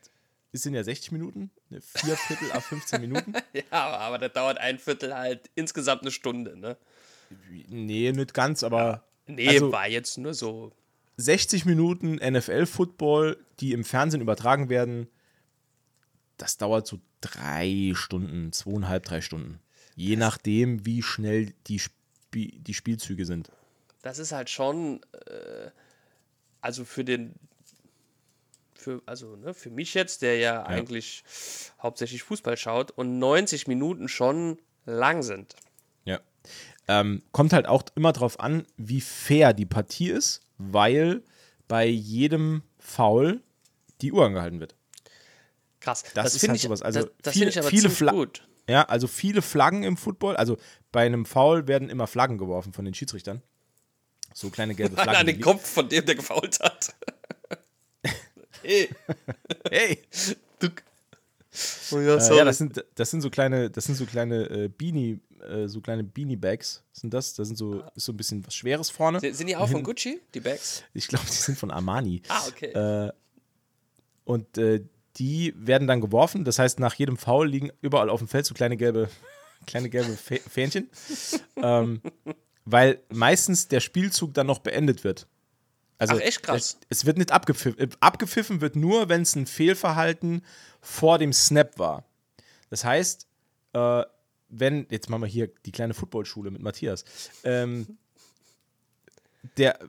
ist sind ja 60 Minuten, ne, vier Viertel ab 15 Minuten. Ja, aber, aber das dauert ein Viertel halt insgesamt eine Stunde, ne? Nee, nicht ganz, aber Nee, Also- war jetzt nur so. 60 Minuten NFL-Football, die im Fernsehen übertragen werden, das dauert so drei Stunden, zweieinhalb, drei Stunden. Je nachdem, wie schnell die, Sp die Spielzüge sind. Das ist halt schon, äh, also für den, für, also ne, für mich jetzt, der ja, ja eigentlich hauptsächlich Fußball schaut und 90 Minuten schon lang sind. Ja. Ähm, kommt halt auch immer drauf an, wie fair die Partie ist, weil bei jedem Foul die Uhr angehalten wird. Krass. Das, das ist halt ich, sowas. Also das, das viele, viele gut. Ja, also viele Flaggen im Football. Also bei einem Foul werden immer Flaggen geworfen von den Schiedsrichtern. So kleine gelbe Flaggen. An den Kopf von dem, der gefault hat. Hey. hey. Du. Oh ja, äh, ja, das sind, das sind so kleine, das sind so kleine äh, Beanie, äh, so kleine Beanie-Bags. Sind das? Da sind so, ist so ein bisschen was Schweres vorne. Sind, sind die auch von Gucci, die Bags? Ich glaube, die sind von Armani. ah, okay. Äh, und äh, die werden dann geworfen. Das heißt, nach jedem Foul liegen überall auf dem Feld so kleine gelbe, kleine gelbe Fähnchen. ähm, weil meistens der Spielzug dann noch beendet wird. Also Ach, echt krass. Es, es wird nicht abgepfiffen. Äh, abgepfiffen wird nur, wenn es ein Fehlverhalten vor dem Snap war. Das heißt, äh, wenn, jetzt machen wir hier die kleine Footballschule mit Matthias. Ähm, der,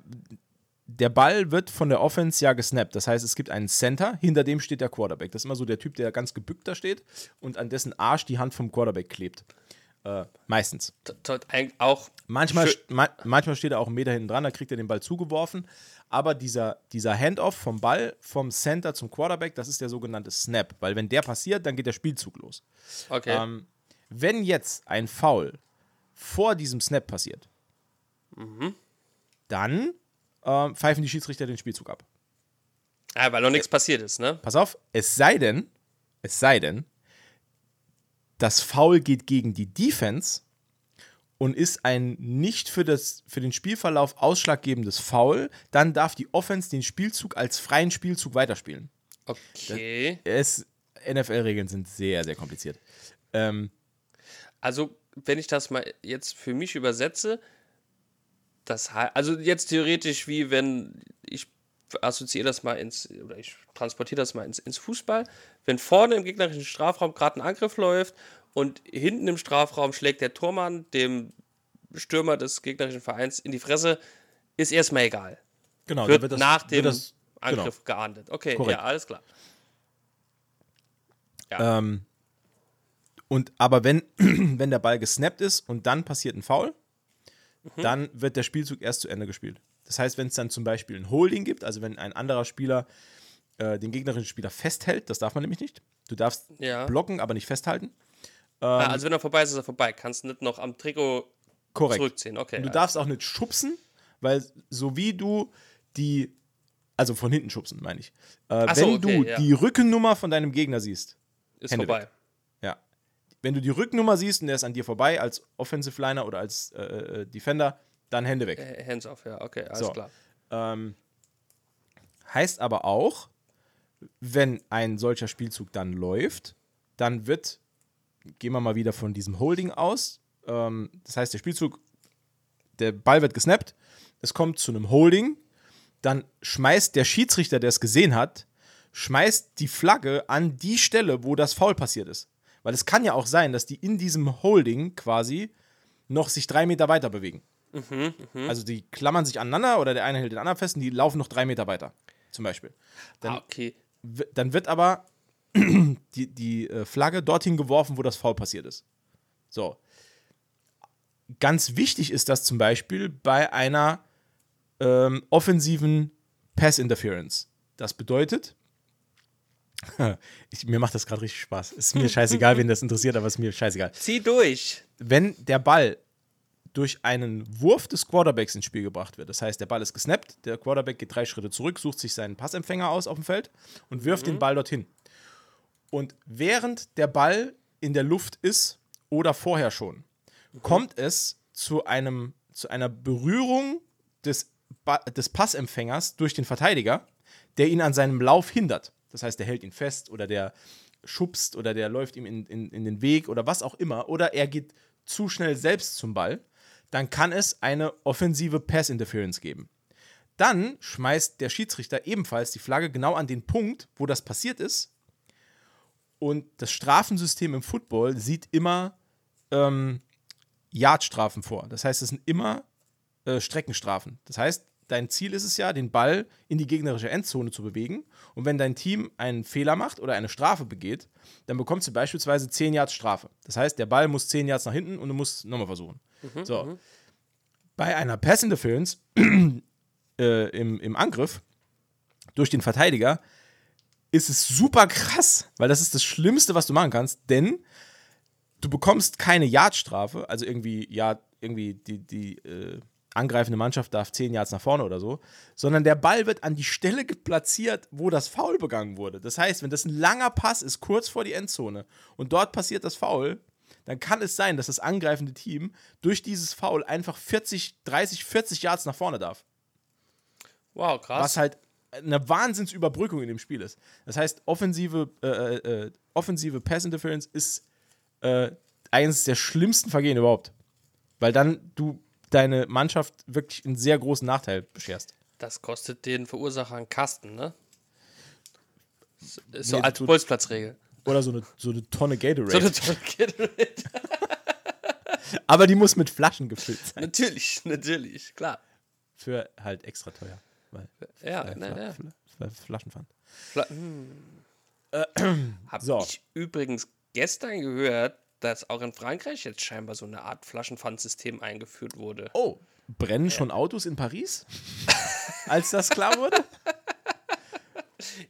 der Ball wird von der Offense ja gesnappt. Das heißt, es gibt einen Center, hinter dem steht der Quarterback. Das ist immer so der Typ, der ganz gebückt da steht und an dessen Arsch die Hand vom Quarterback klebt. Äh, meistens. Auch manchmal, ma manchmal steht er auch einen Meter hinten dran, da kriegt er den Ball zugeworfen. Aber dieser, dieser Handoff vom Ball vom Center zum Quarterback, das ist der sogenannte Snap. Weil wenn der passiert, dann geht der Spielzug los. Okay. Ähm, wenn jetzt ein Foul vor diesem Snap passiert, mhm. dann äh, pfeifen die Schiedsrichter den Spielzug ab. Ja, weil noch nichts passiert ist, ne? Pass auf, es sei denn, es sei denn, das Foul geht gegen die Defense und ist ein nicht für, das, für den Spielverlauf ausschlaggebendes Foul, dann darf die Offense den Spielzug als freien Spielzug weiterspielen. Okay. NFL-Regeln sind sehr, sehr kompliziert. Ähm, also, wenn ich das mal jetzt für mich übersetze, das also jetzt theoretisch wie wenn ich assoziiere das mal ins oder ich transportiere das mal ins, ins Fußball, wenn vorne im gegnerischen Strafraum gerade ein Angriff läuft und hinten im Strafraum schlägt der Tormann dem Stürmer des gegnerischen Vereins in die Fresse, ist erstmal egal. Genau, wird, wird das, nach dem das, Angriff genau. geahndet. Okay, Korrekt. ja, alles klar. Ja. Ähm, und aber wenn, wenn der Ball gesnappt ist und dann passiert ein Foul, mhm. dann wird der Spielzug erst zu Ende gespielt. Das heißt, wenn es dann zum Beispiel ein Holding gibt, also wenn ein anderer Spieler äh, den gegnerischen Spieler festhält, das darf man nämlich nicht. Du darfst ja. blocken, aber nicht festhalten. Ah, ähm, also wenn er vorbei ist, ist er vorbei. Kannst du nicht noch am Trikot korrekt. zurückziehen. Okay. Und du darfst auch nicht schubsen, weil so wie du die, also von hinten schubsen, meine ich. Äh, wenn so, okay, du ja. die Rückennummer von deinem Gegner siehst, ist Hände vorbei. Weg. Ja. Wenn du die Rückennummer siehst und der ist an dir vorbei als Offensive Liner oder als äh, äh Defender, dann Hände weg. Äh, hands off, ja, okay, alles So. klar. Ähm, heißt aber auch, wenn ein solcher Spielzug dann läuft, dann wird, gehen wir mal wieder von diesem Holding aus, ähm, das heißt, der Spielzug, der Ball wird gesnappt, es kommt zu einem Holding, dann schmeißt der Schiedsrichter, der es gesehen hat, schmeißt die Flagge an die Stelle, wo das Foul passiert ist. Weil es kann ja auch sein, dass die in diesem Holding quasi noch sich drei Meter weiter bewegen. Mhm, mh. Also die klammern sich aneinander oder der eine hält den anderen fest und die laufen noch drei Meter weiter, zum Beispiel. Dann, ah, okay. dann wird aber die, die äh, Flagge dorthin geworfen, wo das Foul passiert ist. So. Ganz wichtig ist das zum Beispiel bei einer ähm, offensiven Pass Interference. Das bedeutet, ich, mir macht das gerade richtig Spaß. Ist mir scheißegal, wen das interessiert, aber ist mir scheißegal. Zieh durch. Wenn der Ball durch einen Wurf des Quarterbacks ins Spiel gebracht wird. Das heißt, der Ball ist gesnappt, der Quarterback geht drei Schritte zurück, sucht sich seinen Passempfänger aus auf dem Feld und wirft den Ball dorthin. Und während der Ball in der Luft ist oder vorher schon, kommt es zu, einem, zu einer Berührung des, ba des Passempfängers durch den Verteidiger, der ihn an seinem Lauf hindert. Das heißt, der hält ihn fest oder der schubst oder der läuft ihm in, in, in den Weg oder was auch immer. Oder er geht zu schnell selbst zum Ball. Dann kann es eine offensive Pass-Interference geben. Dann schmeißt der Schiedsrichter ebenfalls die Flagge genau an den Punkt, wo das passiert ist. Und das Strafensystem im Football sieht immer ähm, Yardstrafen vor. Das heißt, es sind immer äh, Streckenstrafen. Das heißt, dein Ziel ist es ja, den Ball in die gegnerische Endzone zu bewegen. Und wenn dein Team einen Fehler macht oder eine Strafe begeht, dann bekommst du beispielsweise 10 Yards Strafe. Das heißt, der Ball muss 10 Yards nach hinten und du musst nochmal versuchen. Mhm, so. Bei einer Pass Interference äh, im, im Angriff durch den Verteidiger ist es super krass, weil das ist das Schlimmste, was du machen kannst, denn du bekommst keine Yardstrafe, also irgendwie, ja, irgendwie die, die äh, angreifende Mannschaft darf 10 Yards nach vorne oder so, sondern der Ball wird an die Stelle platziert, wo das Foul begangen wurde. Das heißt, wenn das ein langer Pass ist, kurz vor die Endzone, und dort passiert das Foul, dann kann es sein, dass das angreifende Team durch dieses Foul einfach 40, 30, 40 Yards nach vorne darf. Wow, krass. Was halt eine Wahnsinnsüberbrückung in dem Spiel ist. Das heißt, offensive, äh, äh, äh, offensive Pass Interference ist äh, eines der schlimmsten Vergehen überhaupt. Weil dann du deine Mannschaft wirklich einen sehr großen Nachteil bescherst. Das kostet den Verursacher einen Kasten, ne? So Nee, als du- Bolzplatzregel. Oder so eine, so eine Tonne Gatorade. So eine tolle Gatorade. Aber die muss mit Flaschen gefüllt sein. natürlich, natürlich, klar. Für halt extra teuer. Weil, Ja, äh, ne, Fla ne. Fla Fla Flaschenpfand. Fla hm. Hab so. ich übrigens gestern gehört, dass auch in Frankreich jetzt scheinbar so eine Art Flaschenpfandsystem eingeführt wurde. Oh, brennen schon Autos in Paris? Als das klar wurde?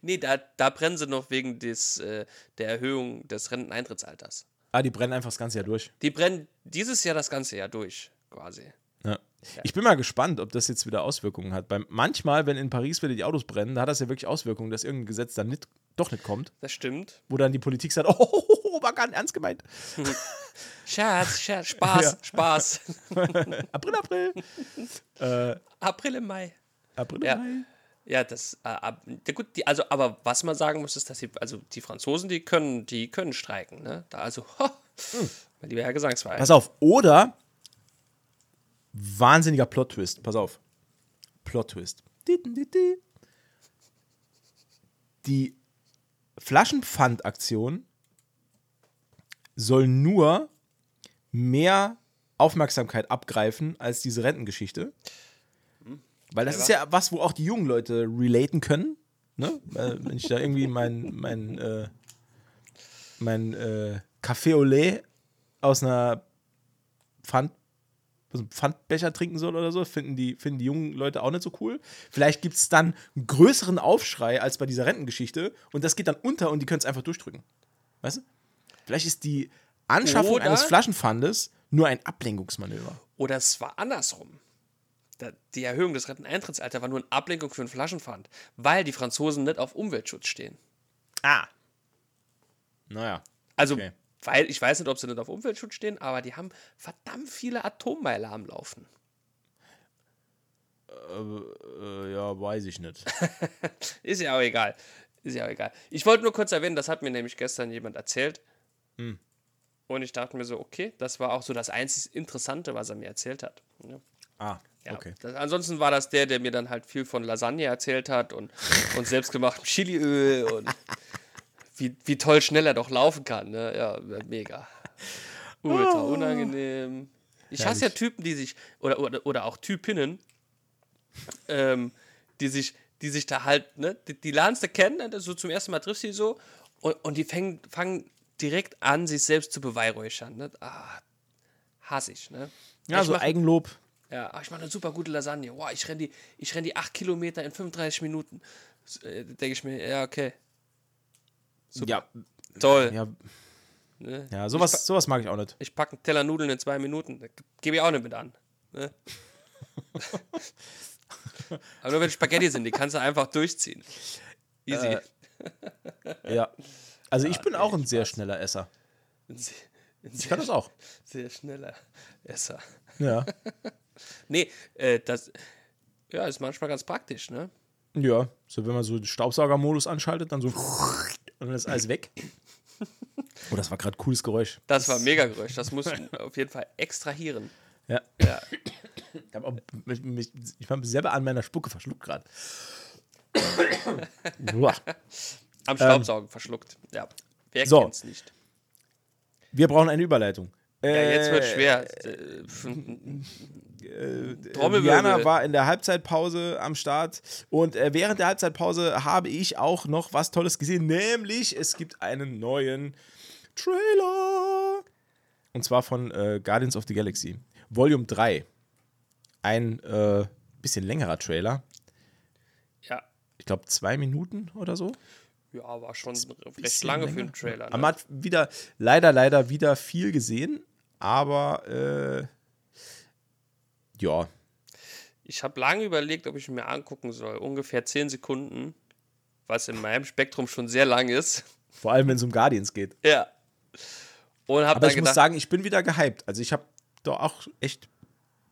Nee, da, da brennen sie noch wegen des, äh, der Erhöhung des Renteneintrittsalters. Ah, die brennen einfach das ganze Jahr durch. Die brennen dieses Jahr das ganze Jahr durch, quasi. Ich bin mal gespannt, ob das jetzt wieder Auswirkungen hat. Beim, manchmal, wenn in Paris wieder die Autos brennen, da hat das ja wirklich Auswirkungen, dass irgendein Gesetz dann nicht, doch nicht kommt, Das stimmt. wo dann die Politik sagt, oh, war gar nicht ernst gemeint. Scherz, Scherz, Spaß, Ja. Spaß. April, April. äh, April im Mai. April, Ja. Mai. Ja, das, äh, gut, die, also, aber was man sagen muss, ist, dass die, also die Franzosen, die können, die können streiken, ne? Da also, ho, mein lieber Herr Gesangsverein. Pass auf, oder wahnsinniger Plot-Twist. Pass auf. Plot-Twist. Di, di, di. Die Flaschenpfand-Aktion soll nur mehr Aufmerksamkeit abgreifen als diese Rentengeschichte. Weil das ist ja was, wo auch die jungen Leute relaten können. Ne? Wenn ich da irgendwie mein, mein, äh, mein äh, Café au lait aus einer Pfand, aus einem Pfandbecher trinken soll oder so, finden die, finden die jungen Leute auch nicht so cool. Vielleicht gibt es dann einen größeren Aufschrei als bei dieser Rentengeschichte und das geht dann unter und die können es einfach durchdrücken. Weißt du? Vielleicht ist die Anschaffung Oder- eines Flaschenpfandes nur ein Ablenkungsmanöver. Oder es war andersrum. Die Erhöhung des Renteneintrittsalters war nur eine Ablenkung für einen Flaschenpfand, weil die Franzosen nicht auf Umweltschutz stehen. Ah. Naja. Also, Okay. Weil ich weiß nicht, ob sie nicht auf Umweltschutz stehen, aber die haben verdammt viele Atommeiler am Laufen. Äh, ja, weiß ich nicht. Ist ja auch egal. Ist ja auch egal. Ich wollte nur kurz erwähnen, das hat mir nämlich gestern jemand erzählt. Hm. Und ich dachte mir so, okay, das war auch so das einzig Interessante, was er mir erzählt hat. Ja. Ah, Ja, okay. das, ansonsten war das der, der mir dann halt viel von Lasagne erzählt hat und, und selbstgemachtem Chiliöl und wie, wie toll schnell er doch laufen kann. Ne? Ja, mega. Ultra unangenehm. Ich hasse ja. Typen, die sich, oder, oder, oder auch Typinnen, ähm, die sich, die sich da halt, ne, die, die lernst du kennen, ne, so zum ersten Mal triffst du sie so und, und die fangen, fangen direkt an, sich selbst zu beweihräuchern. Ne? Ah, hasse ich, ne? Ja, Ich so mach- Eigenlob. ja, ach, ich mache eine super gute Lasagne. Wow, ich renne die, ich renn die 8 Kilometer in 35 Minuten. Äh, Denke ich mir, ja, okay. Ja, Toll. ja, Ne? ja sowas, sowas mag ich auch nicht. Ich packe einen Teller Nudeln in zwei Minuten. Gebe ich auch nicht mit an. Ne? Aber nur wenn Spaghetti sind, die kannst du einfach durchziehen. Easy. Äh, Ja. Also ich bin auch ein sehr Spaß. schneller Esser. Sehr, Ich kann das auch. sehr schneller Esser. Ja. Nee, äh, das ja, ist manchmal ganz praktisch, ne? Ja. So, wenn man so den Staubsaugermodus anschaltet, dann so und dann ist alles weg. Oh, das war gerade ein cooles Geräusch. Das war ein Megageräusch. Das muss man auf jeden Fall extrahieren. Ja. Ja. Ich habe mich, mich, ich hab mich selber an meiner Spucke verschluckt gerade. Am Staubsaugen verschluckt. Ja. Wer Ähm. so. kennt's nicht? Wir brauchen eine Überleitung. Ja, jetzt wird schwer. Äh, Trommelwirbel. Diana war in der Halbzeitpause am Start und äh, während der Halbzeitpause habe ich auch noch was Tolles gesehen, nämlich es gibt einen neuen Trailer. Und zwar von äh, Guardians of the Galaxy. Volume 3. Ein äh, bisschen längerer Trailer. Ja. Ich glaube, zwei Minuten oder so. Ja, war schon recht lange für länger. einen Trailer. Ne? man hat wieder, leider, leider wieder viel gesehen. Aber, äh, ja, Ich habe lange überlegt, ob ich ihn mir angucken soll. Ungefähr 10 Sekunden, was in meinem Spektrum schon sehr lang ist. vor allem, wenn es um Guardians geht. Ja. Und habe Aber dann ich muss gedacht, sagen, ich bin wieder gehypt. Also ich habe da auch echt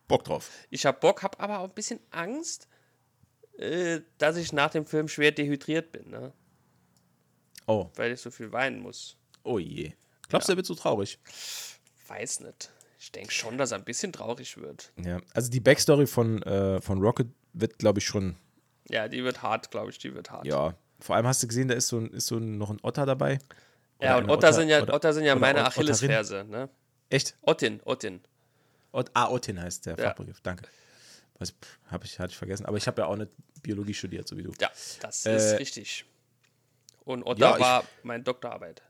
Bock drauf. ich habe Bock, habe aber auch ein bisschen Angst, äh, dass ich nach dem Film schwer dehydriert bin, ne? Oh, weil ich so viel weinen muss. oh je. Glaubst du, er wird so traurig? Weiß nicht. Ich denke schon, dass er ein bisschen traurig wird. Ja. Also die Backstory von, äh, von Rocket wird, glaube ich, schon, Ja, die wird hart, glaube ich, die wird hart. ja. Vor allem hast du gesehen, da ist so, ein- ist so noch ein Otter dabei. Oder Ja, und eine Otter, sind ja, oder- Otter sind ja meine. Achillesferse, ne? Echt? Ottin, Ottin. Ot ah, Ottin heißt der Ja. Fachbegriff. Danke. Was habe ich, hatte ich vergessen. Aber ich habe ja auch nicht Biologie studiert, so wie du. Ja, das Äh, ist richtig. Und Otter ja, war meine Doktorarbeit.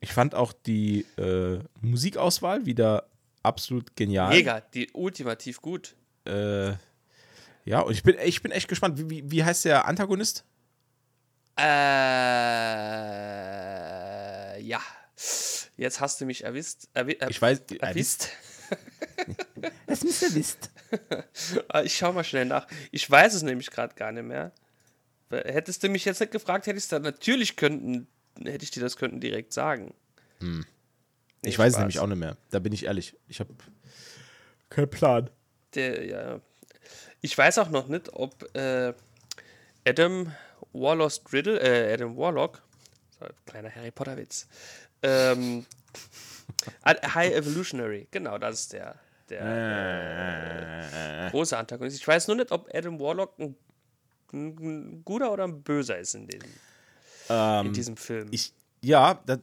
Ich fand auch die äh, Musikauswahl wieder absolut genial. Mega, die ultimativ gut. Äh, ja, und ich bin, ich bin echt gespannt. Wie, wie, wie heißt der Antagonist? Äh, ja. Jetzt hast du mich erwisst. Erwi er Ich weiß. erwisst. Das müsst ihr wisst. Ah, Ich schau mal schnell nach. Ich weiß es nämlich gerade gar nicht mehr. Hättest du mich jetzt nicht gefragt, hätte ich es dann natürlich könnten, hätte ich dir das könnten direkt sagen. Nee, Ich weiß es Spaß. nämlich auch nicht mehr. Da bin ich ehrlich. Ich habe keinen Plan. Der, ja. Ich weiß auch noch nicht, ob äh, Adam Warlock Riddle, äh, Adam Warlock, so, kleiner Harry Potter Witz, ähm, ah, High Evolutionary, genau, das ist der, der äh, große Antagonist. Ich weiß nur nicht, ob Adam Warlock ein, ein guter oder ein böser ist in, diesem in diesem Film. Ähm, Ich, ja, das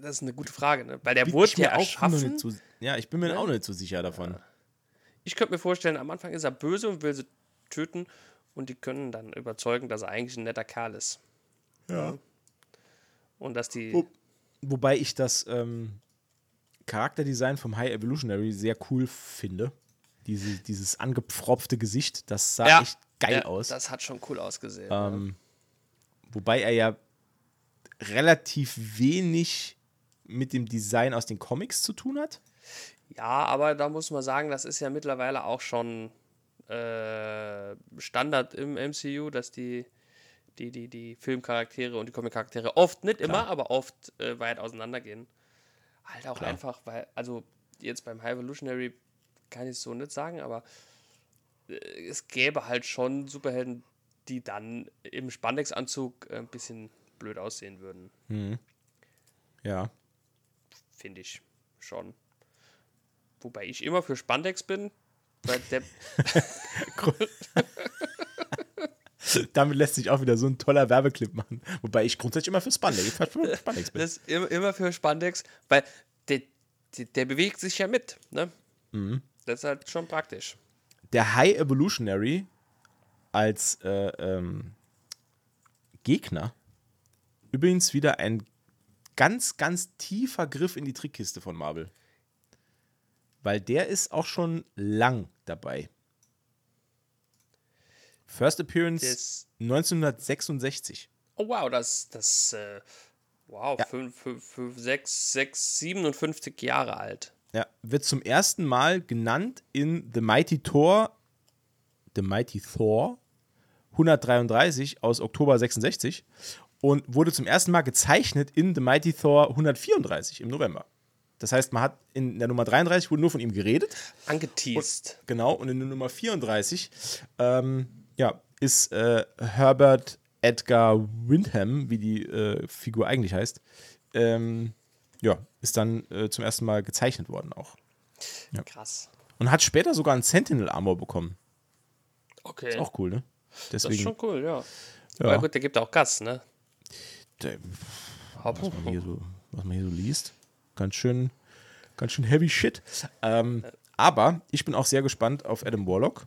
das ist eine gute Frage, ne? weil der wurde ja mir auch erschaffen. so, Ja, ich bin mir Ne? auch nicht so sicher davon. Ich könnte mir vorstellen, am Anfang ist er böse und will sie töten und die können dann überzeugen, dass er eigentlich ein netter Kerl ist. Ja. Und dass die. Wo- Wobei ich das ähm, Charakterdesign vom High Evolutionary sehr cool finde. Diese, dieses angepfropfte Gesicht, das sah Ja, echt geil ja, aus. Das hat schon cool ausgesehen. Ähm, wobei er ja relativ wenig mit dem Design aus den Comics zu tun hat. ja, aber da muss man sagen, das ist ja mittlerweile auch schon äh, Standard im MCU, dass die, die, die, die Filmcharaktere und die Comic-Charaktere oft, nicht immer, aber oft äh, weit auseinandergehen. Halt auch Klar. einfach, weil, also jetzt beim High Evolutionary kann ich es so nicht sagen, aber äh, es gäbe halt schon Superhelden, die dann im Spandex-Anzug äh, ein bisschen blöd aussehen würden, Ja. finde ich schon. Wobei ich immer für Spandex bin, weil der, Damit lässt sich auch wieder so ein toller Werbeclip machen. Wobei ich grundsätzlich immer für Spandex, für Spandex bin. das immer für Spandex, weil der, der, der bewegt sich ja mit, ne? Mhm. Das ist halt schon praktisch. Der High Evolutionary als äh, ähm, Gegner übrigens wieder ein ganz, ganz tiefer Griff in die Trickkiste von Marvel. Weil der ist auch schon lang dabei. First Appearance Das- 1966. Oh wow, das, das, äh, wow, Ja. 5, 5, 5, 6, 6, 57 Jahre alt. Ja, wird zum ersten Mal genannt in The Mighty Thor, The Mighty Thor 133 aus Oktober 66 und wurde zum ersten Mal gezeichnet in The Mighty Thor 134 im November. Das heißt, man hat in der Nummer 33 wurde nur von ihm geredet, Angeteased. genau, und in der Nummer 34 ähm, ja, ist äh, Herbert Edgar Windham, wie die äh, Figur eigentlich heißt, ähm, ja, ist dann äh, zum ersten Mal gezeichnet worden auch. Krass. Und hat später sogar ein Sentinel Armor bekommen. Okay. Ist auch cool, ne? Das ist Deswegen, schon cool, ja. Ja. Aber gut, der gibt auch Gas, ne? der, was, man hier so, was man hier so liest, ganz schön, Ganz schön heavy shit. Ähm, aber ich bin auch sehr gespannt auf Adam Warlock.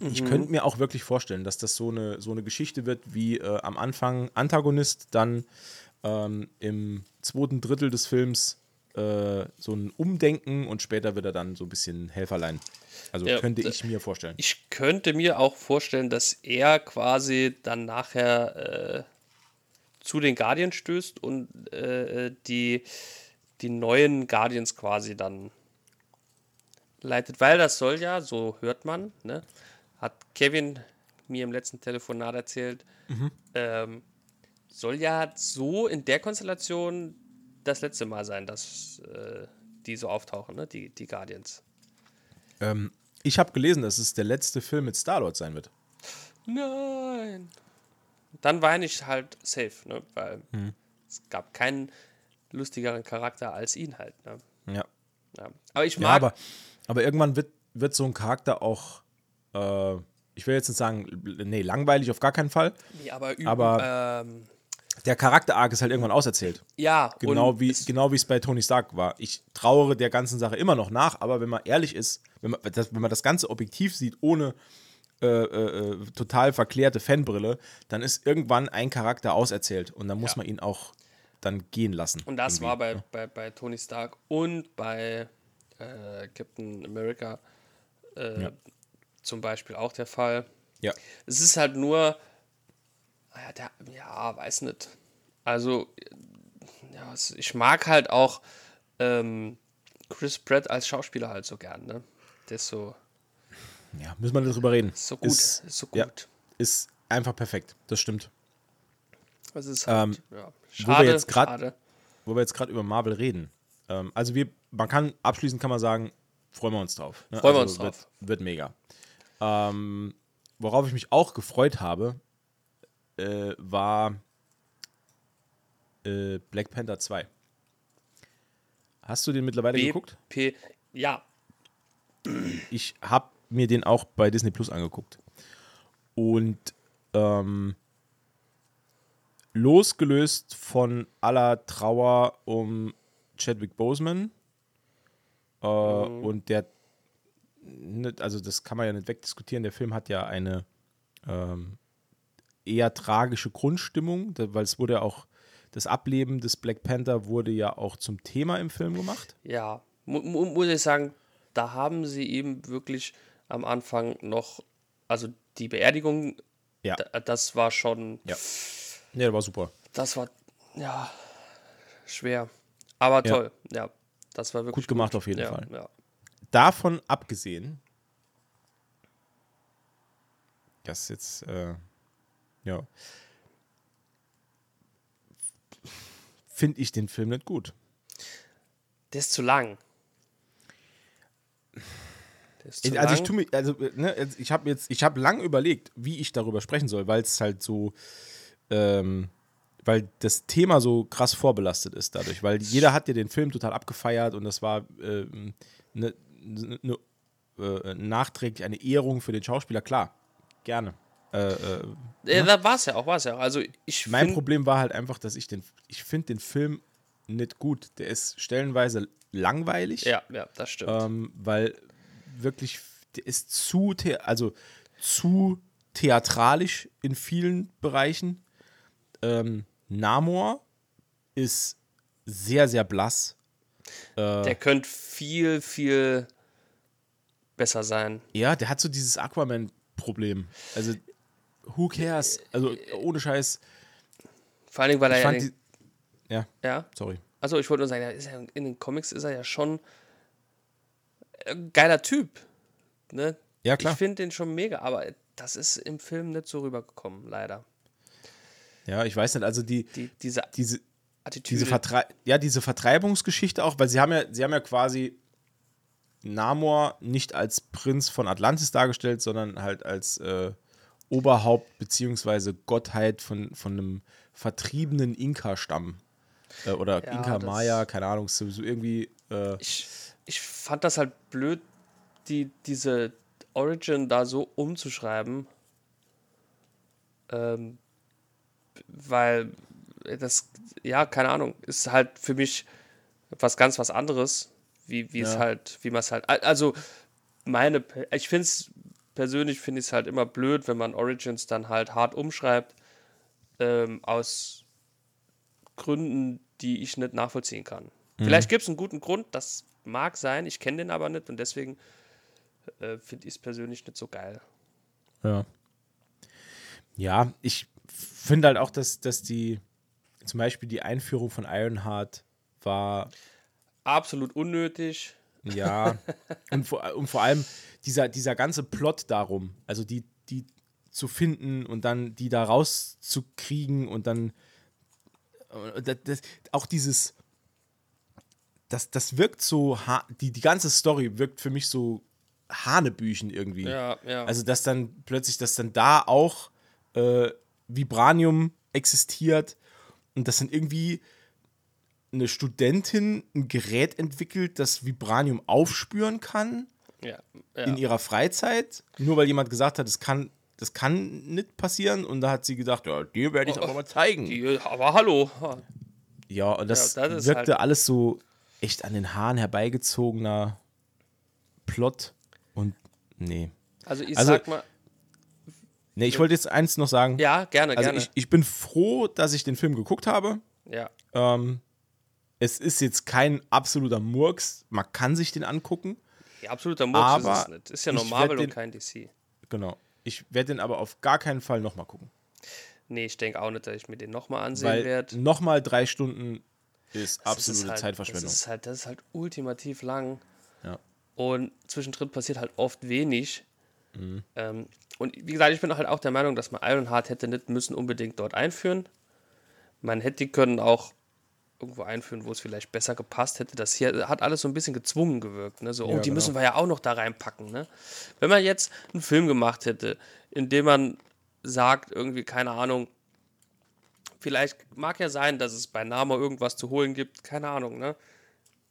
Ich könnte mir auch wirklich vorstellen, dass das so eine, so eine Geschichte wird wie äh, am Anfang Antagonist, dann ähm, im zweiten Drittel des Films äh, so ein Umdenken und später wird er dann so ein bisschen Helferlein. Also Ja, könnte ich mir vorstellen. Ich könnte mir auch vorstellen, dass er quasi dann nachher äh, zu den Guardians stößt und äh, die, die neuen Guardians quasi dann leitet. Weil das soll ja, so hört man, ne, hat Kevin mir im letzten Telefonat erzählt, ähm, soll ja so in der Konstellation das letzte Mal sein, dass äh, die so auftauchen, ne, die, die Guardians. Ähm, ich habe gelesen, dass es der letzte Film mit Star-Lord sein wird. Nein. Dann weine ich halt safe, ne? Weil Hm. es gab keinen lustigeren Charakter als ihn halt, ne? Ja. Ja. Aber ich Ja, mag. aber, aber irgendwann wird, wird so ein Charakter auch, äh, ich will jetzt nicht sagen, nee, langweilig auf gar keinen Fall. nee, aber, üb- aber- ähm, Der Charakter-Arc ist halt irgendwann auserzählt. ja, Genau wie es- genau wie es bei Tony Stark war. Ich trauere der ganzen Sache immer noch nach, aber wenn man ehrlich ist, wenn man das, wenn man das Ganze objektiv sieht, ohne äh, äh, äh, total verklärte Fanbrille, dann ist irgendwann ein Charakter auserzählt und dann muss Ja. man ihn auch dann gehen lassen. Und das war bei, bei, bei Tony Stark und bei äh, Captain America äh, Ja. zum Beispiel auch der Fall. Ja. Es ist halt nur, ja, der, ja, weiß nicht. Also, ja, ich mag halt auch ähm, Chris Pratt als Schauspieler halt so gern, ne? Der ist so, ja, müssen wir drüber reden. so gut, Ist, ist, so gut. ja. ist einfach perfekt. Das stimmt. Es ist halt, ja, wir schade, jetzt grad-. Wo wir jetzt gerade über Marvel reden. Ähm, also wir, man kann abschließend kann man sagen, freuen wir uns drauf. ne? Freuen wir also uns drauf. Wird, wird mega. Ähm, worauf ich mich auch gefreut habe, äh, war äh, Black Panther 2. Hast du den mittlerweile geguckt? BP, ja, Ich habe mir den auch bei Disney Plus angeguckt. Und ähm, losgelöst von aller Trauer um Chadwick Boseman äh, und der, nicht- also das kann man ja nicht wegdiskutieren, der Film hat ja eine ähm, eher tragische Grundstimmung, weil es wurde ja auch, das Ableben des Black Panther wurde ja auch zum Thema im Film gemacht. Ja, mu mu muss ich sagen, da haben sie ihm wirklich am Anfang noch, also die Beerdigung, Ja. da, das war schon, Ja. Ja, der war super. das war, ja, schwer. Aber Ja. toll, ja. Das war wirklich Gut gemacht auf jeden ja, Fall. Ja. davon abgesehen, das jetzt, äh, ja, finde ich den Film nicht gut. Der ist zu lang. Zu also ich lang. tue mich, also ne, ich habe jetzt, ich habe lang überlegt, wie ich darüber sprechen soll, weil es halt so, ähm, weil das Thema so krass vorbelastet ist dadurch, weil jeder hat ja den Film total abgefeiert und das war ähm, ne, ne, ne, äh, nachträglich eine Ehrung für den Schauspieler, klar, gerne. Äh, äh, ja, da war es ja auch, war es ja auch. Also ich Mein find- Problem war halt einfach, dass ich den, ich finde den Film nicht gut. Der ist stellenweise langweilig, Ja, ja, das stimmt. ähm, weil wirklich, der ist zu, also zu theatralisch in vielen Bereichen. Ähm, Namor ist sehr, sehr blass. der könnte viel, viel besser sein. Ja, der hat so dieses Aquaman-Problem. Also, who cares? Also, ohne Scheiß. Vor allen Dingen, weil er Ich ja, fand den, ja, ja, sorry. Also ich wollte nur sagen, er ist ja, in den Comics ist er ja schon ein geiler Typ. Ne? Ja, klar. Ich finde den schon mega, aber das ist im Film nicht so rübergekommen, leider. Ja, ich weiß nicht, also die, Die, diese diese, Attitüde. diese, Vertrei ja, diese Vertreibungsgeschichte auch, weil sie haben ja, sie haben ja quasi Namor nicht als Prinz von Atlantis dargestellt, sondern halt als äh, Oberhaupt beziehungsweise Gottheit von, von einem vertriebenen Inka-Stamm. Äh, oder Ja, Inka das- Maya, keine Ahnung, so, so irgendwie. Äh, ich, ich fand das halt blöd, die, diese Origin da so umzuschreiben. Ähm, weil das, ja, keine Ahnung, ist halt für mich was ganz was anderes, wie wie es Ja. halt, wie man es halt, also meine, ich finde es persönlich finde ich es halt immer blöd, wenn man Origins dann halt hart umschreibt ähm, aus Gründen, die ich nicht nachvollziehen kann. Vielleicht gibt es einen guten Grund, das mag sein, ich kenne den aber nicht und deswegen äh, finde ich es persönlich nicht so geil. Ja. Ja, ich finde halt auch, dass, dass die, zum Beispiel die Einführung von Ironheart war, Absolut unnötig. Ja, und vor, und vor allem dieser, dieser ganze Plot darum, also die, die zu finden und dann die da rauszukriegen und dann äh, das, das, auch dieses, das, das wirkt so, die, die ganze Story wirkt für mich so Hanebüchen irgendwie. Ja, ja. Also, dass dann plötzlich, dass dann da auch äh, Vibranium existiert und dass dann irgendwie eine Studentin ein Gerät entwickelt, das Vibranium aufspüren kann ja, ja. in ihrer Freizeit, nur weil jemand gesagt hat, das kann, das kann nicht passieren und da hat sie gedacht, ja, dir werde ich das aber mal zeigen. Die, aber hallo. Ja, und das, Ja, das wirkte halt- alles so echt an den Haaren herbeigezogener Plot und nee. Also ich Also- sag mal, Nee, ich wollte jetzt eins noch sagen. ja, gerne, Also gerne. ich, ich bin froh, dass ich den Film geguckt habe. ja. Ähm, es ist jetzt kein absoluter Murks. Man kann sich den angucken. ja, absoluter Murks ist aber es nicht. Ist ja nur Marvel werd und den- kein DC. Genau. Ich werde den aber auf gar keinen Fall nochmal gucken. Nee, ich denke auch nicht, dass ich mir den nochmal ansehen werde. nochmal drei Stunden ist Das absolute ist halt, Zeitverschwendung. Das ist, halt, das ist halt ultimativ lang. Ja. Und zwischendrin passiert halt oft wenig. Mhm. Ähm, und wie gesagt, ich bin halt auch der Meinung, dass man Ironheart hätte nicht müssen unbedingt dort einführen. Man hätte die können auch irgendwo einführen, wo es vielleicht besser gepasst hätte. Das hier hat alles so ein bisschen gezwungen gewirkt. Ne? So, oh, Ja, die genau. müssen wir ja auch noch da reinpacken. Ne? Wenn man jetzt einen Film gemacht hätte, in dem man sagt, irgendwie, keine Ahnung, vielleicht mag ja sein, dass es bei Namor irgendwas zu holen gibt, keine Ahnung, ne?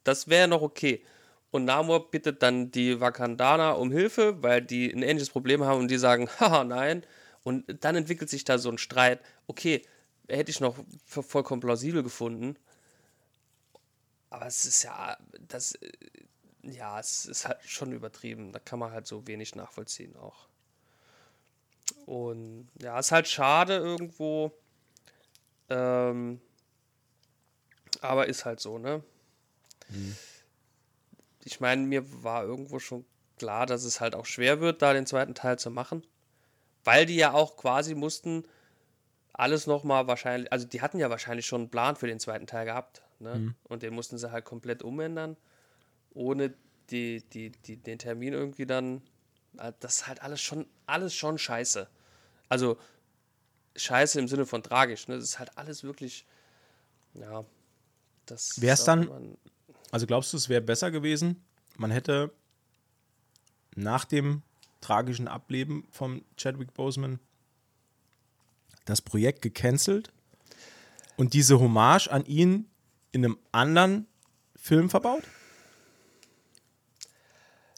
Das wäre noch okay. Und Namor bittet dann die Wakandaner um Hilfe, weil die ein ähnliches Problem haben und die sagen, haha, nein. Und dann entwickelt sich da so ein Streit. Okay, hätte ich noch vollkommen plausibel gefunden. Aber es ist ja, das, äh, ja, es ist halt schon übertrieben. Da kann man halt so wenig nachvollziehen auch. Und ja, ist halt schade irgendwo. Ähm, aber ist halt so, ne? Ich meine, mir war irgendwo schon klar, dass es halt auch schwer wird, da den zweiten Teil zu machen. Weil die ja auch quasi mussten alles nochmal wahrscheinlich, also die hatten ja wahrscheinlich schon einen Plan für den zweiten Teil gehabt. Ne? Und den mussten sie halt komplett umändern, ohne die, die, die, den Termin irgendwie dann. äh, Das ist halt alles schon, alles schon scheiße. Also scheiße im Sinne von tragisch. Ne? Das ist halt alles wirklich. Ja. Das ist auch dann- Also glaubst du, es wäre besser gewesen, man hätte nach dem tragischen Ableben von Chadwick Boseman das Projekt gecancelt und diese Hommage an ihn in einem anderen Film verbaut?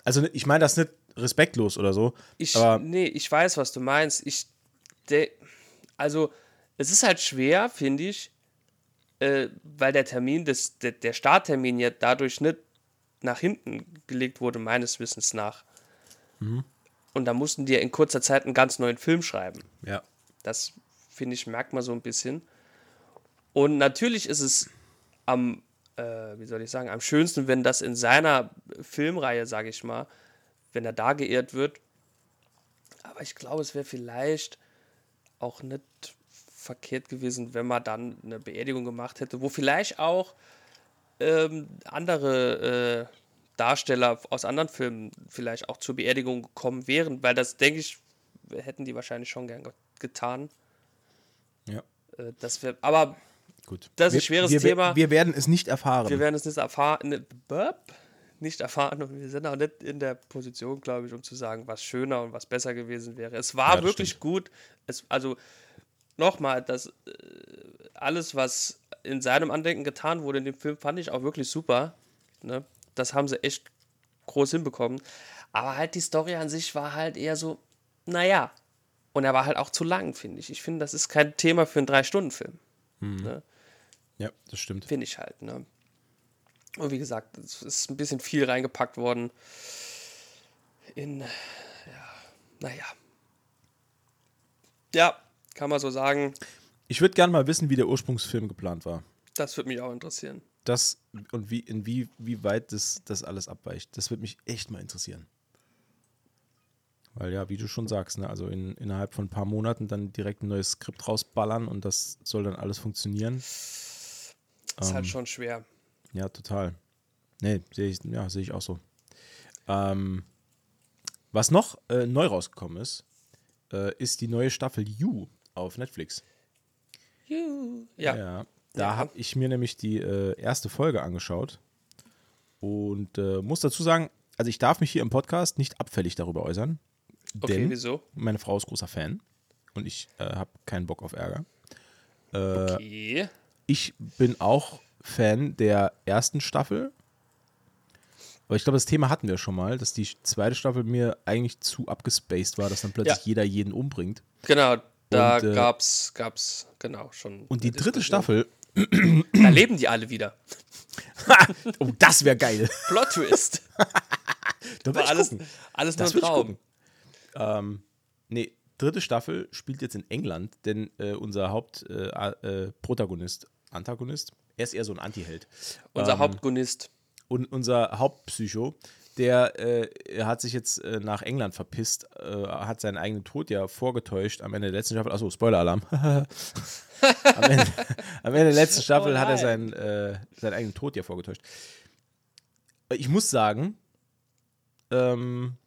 Also ich meine das nicht respektlos oder so, Ich, aber nee, ich weiß, was du meinst. Ich, de, also, es ist halt schwer, finde ich, äh, weil der Termin, des, der, der Starttermin ja dadurch nicht nach hinten gelegt wurde, meines Wissens nach. Und da mussten die ja in kurzer Zeit einen ganz neuen Film schreiben. ja, Das, finde ich, merkt man so ein bisschen. Und natürlich ist es am, äh, wie soll ich sagen, am schönsten, wenn das in seiner Filmreihe, sage ich mal, wenn er da geehrt wird. Aber ich glaube, es wäre vielleicht auch nicht verkehrt gewesen, wenn man dann eine Beerdigung gemacht hätte, wo vielleicht auch ähm, andere äh, Darsteller aus anderen Filmen vielleicht auch zur Beerdigung gekommen wären, weil das, denke ich, hätten die wahrscheinlich schon gern ge- getan. ja, Äh, das wär, aber gut. Das ist ein wir, schweres wir, Thema. Wir werden es nicht erfahren. wir werden es nicht erfahren, ne, nicht erfahren und wir sind auch nicht in der Position, glaube ich, um zu sagen, was schöner und was besser gewesen wäre. Es war Ja, wirklich stimmt. gut. Es, also nochmal, das äh, alles, was in seinem Andenken getan wurde in dem Film, fand ich auch wirklich super. Ne? Das haben sie echt groß hinbekommen. Aber halt die Story an sich war halt eher so, naja. Und er war halt auch zu lang, finde ich. Ich finde, das ist kein Thema für einen Drei-Stunden-Film. Ne? Ja, das stimmt. Finde ich halt, ne? Und wie gesagt, es ist ein bisschen viel reingepackt worden. In, ja, naja. Ja, kann man so sagen. Ich würde gerne mal wissen, wie der Ursprungsfilm geplant war. Das würde mich auch interessieren. Das und wie, in wie, wie weit das, das alles abweicht. Das würde mich echt mal interessieren. Weil ja, wie du schon sagst, ne, also in, innerhalb von ein paar Monaten dann direkt ein neues Skript rausballern und das soll dann alles funktionieren. Ist halt Ähm. schon schwer. Ja, total. Nee, sehe ich, ja, sehe ich auch so. Ähm, was noch äh, neu rausgekommen ist, äh, ist die neue Staffel You auf Netflix. Juhu. Ja. Ja, da Ja. habe ich mir nämlich die äh, erste Folge angeschaut und äh, muss dazu sagen, also ich darf mich hier im Podcast nicht abfällig darüber äußern, Okay, denn wieso? meine Frau ist großer Fan und ich äh, habe keinen Bock auf Ärger. Äh, Okay. Ich bin auch Fan der ersten Staffel. Aber ich glaube, das Thema hatten wir schon mal, dass die zweite Staffel mir eigentlich zu abgespaced war, dass dann plötzlich Ja. jeder jeden umbringt. Genau, da Und, äh, gab's, gab's, genau, schon. Und die dritte. Staffel, Da leben die alle wieder. oh, das wäre geil. Plot Twist. Da War alles, gucken. alles nur Das ein Traum. Ähm, nee, dritte Staffel spielt jetzt in England, denn äh, unser Hauptprotagonist, äh, äh, Antagonist, er ist eher so ein Antiheld. Unser Ähm, Hauptgunist. Und unser Hauptpsycho, der äh, hat sich jetzt äh, nach England verpisst, äh, hat seinen eigenen Tod ja vorgetäuscht am Ende der letzten Staffel. Achso, Spoiler-Alarm. am, Ende, am Ende der letzten Staffel Oh hat er seinen, äh, seinen eigenen Tod ja vorgetäuscht. Ich muss sagen, ähm,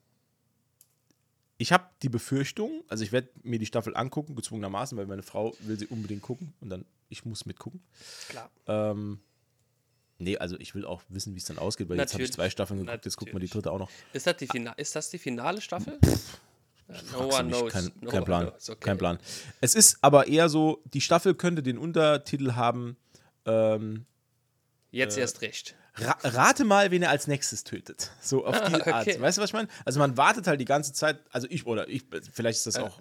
ich habe die Befürchtung, also ich werde mir die Staffel angucken, gezwungenermaßen, weil meine Frau will sie unbedingt gucken und dann ich muss mitgucken. Klar. Ähm, nee, also ich will auch wissen, wie es dann ausgeht, weil jetzt habe ich Natürlich. zwei Staffeln geguckt, jetzt gucken wir die Natürlich. dritte auch noch. Ist das die, Fina ist das die finale Staffel? Ja, no Fragst du one mich, knows. Kein, No kein one Plan. knows. Okay. Kein Plan. Es ist aber eher so, die Staffel könnte den Untertitel haben, ähm, Jetzt erst recht. Ra rate mal, wen er als nächstes tötet. So auf die Art. okay. Weißt du, was ich meine? Also man wartet halt die ganze Zeit, also ich, oder ich, vielleicht ist das auch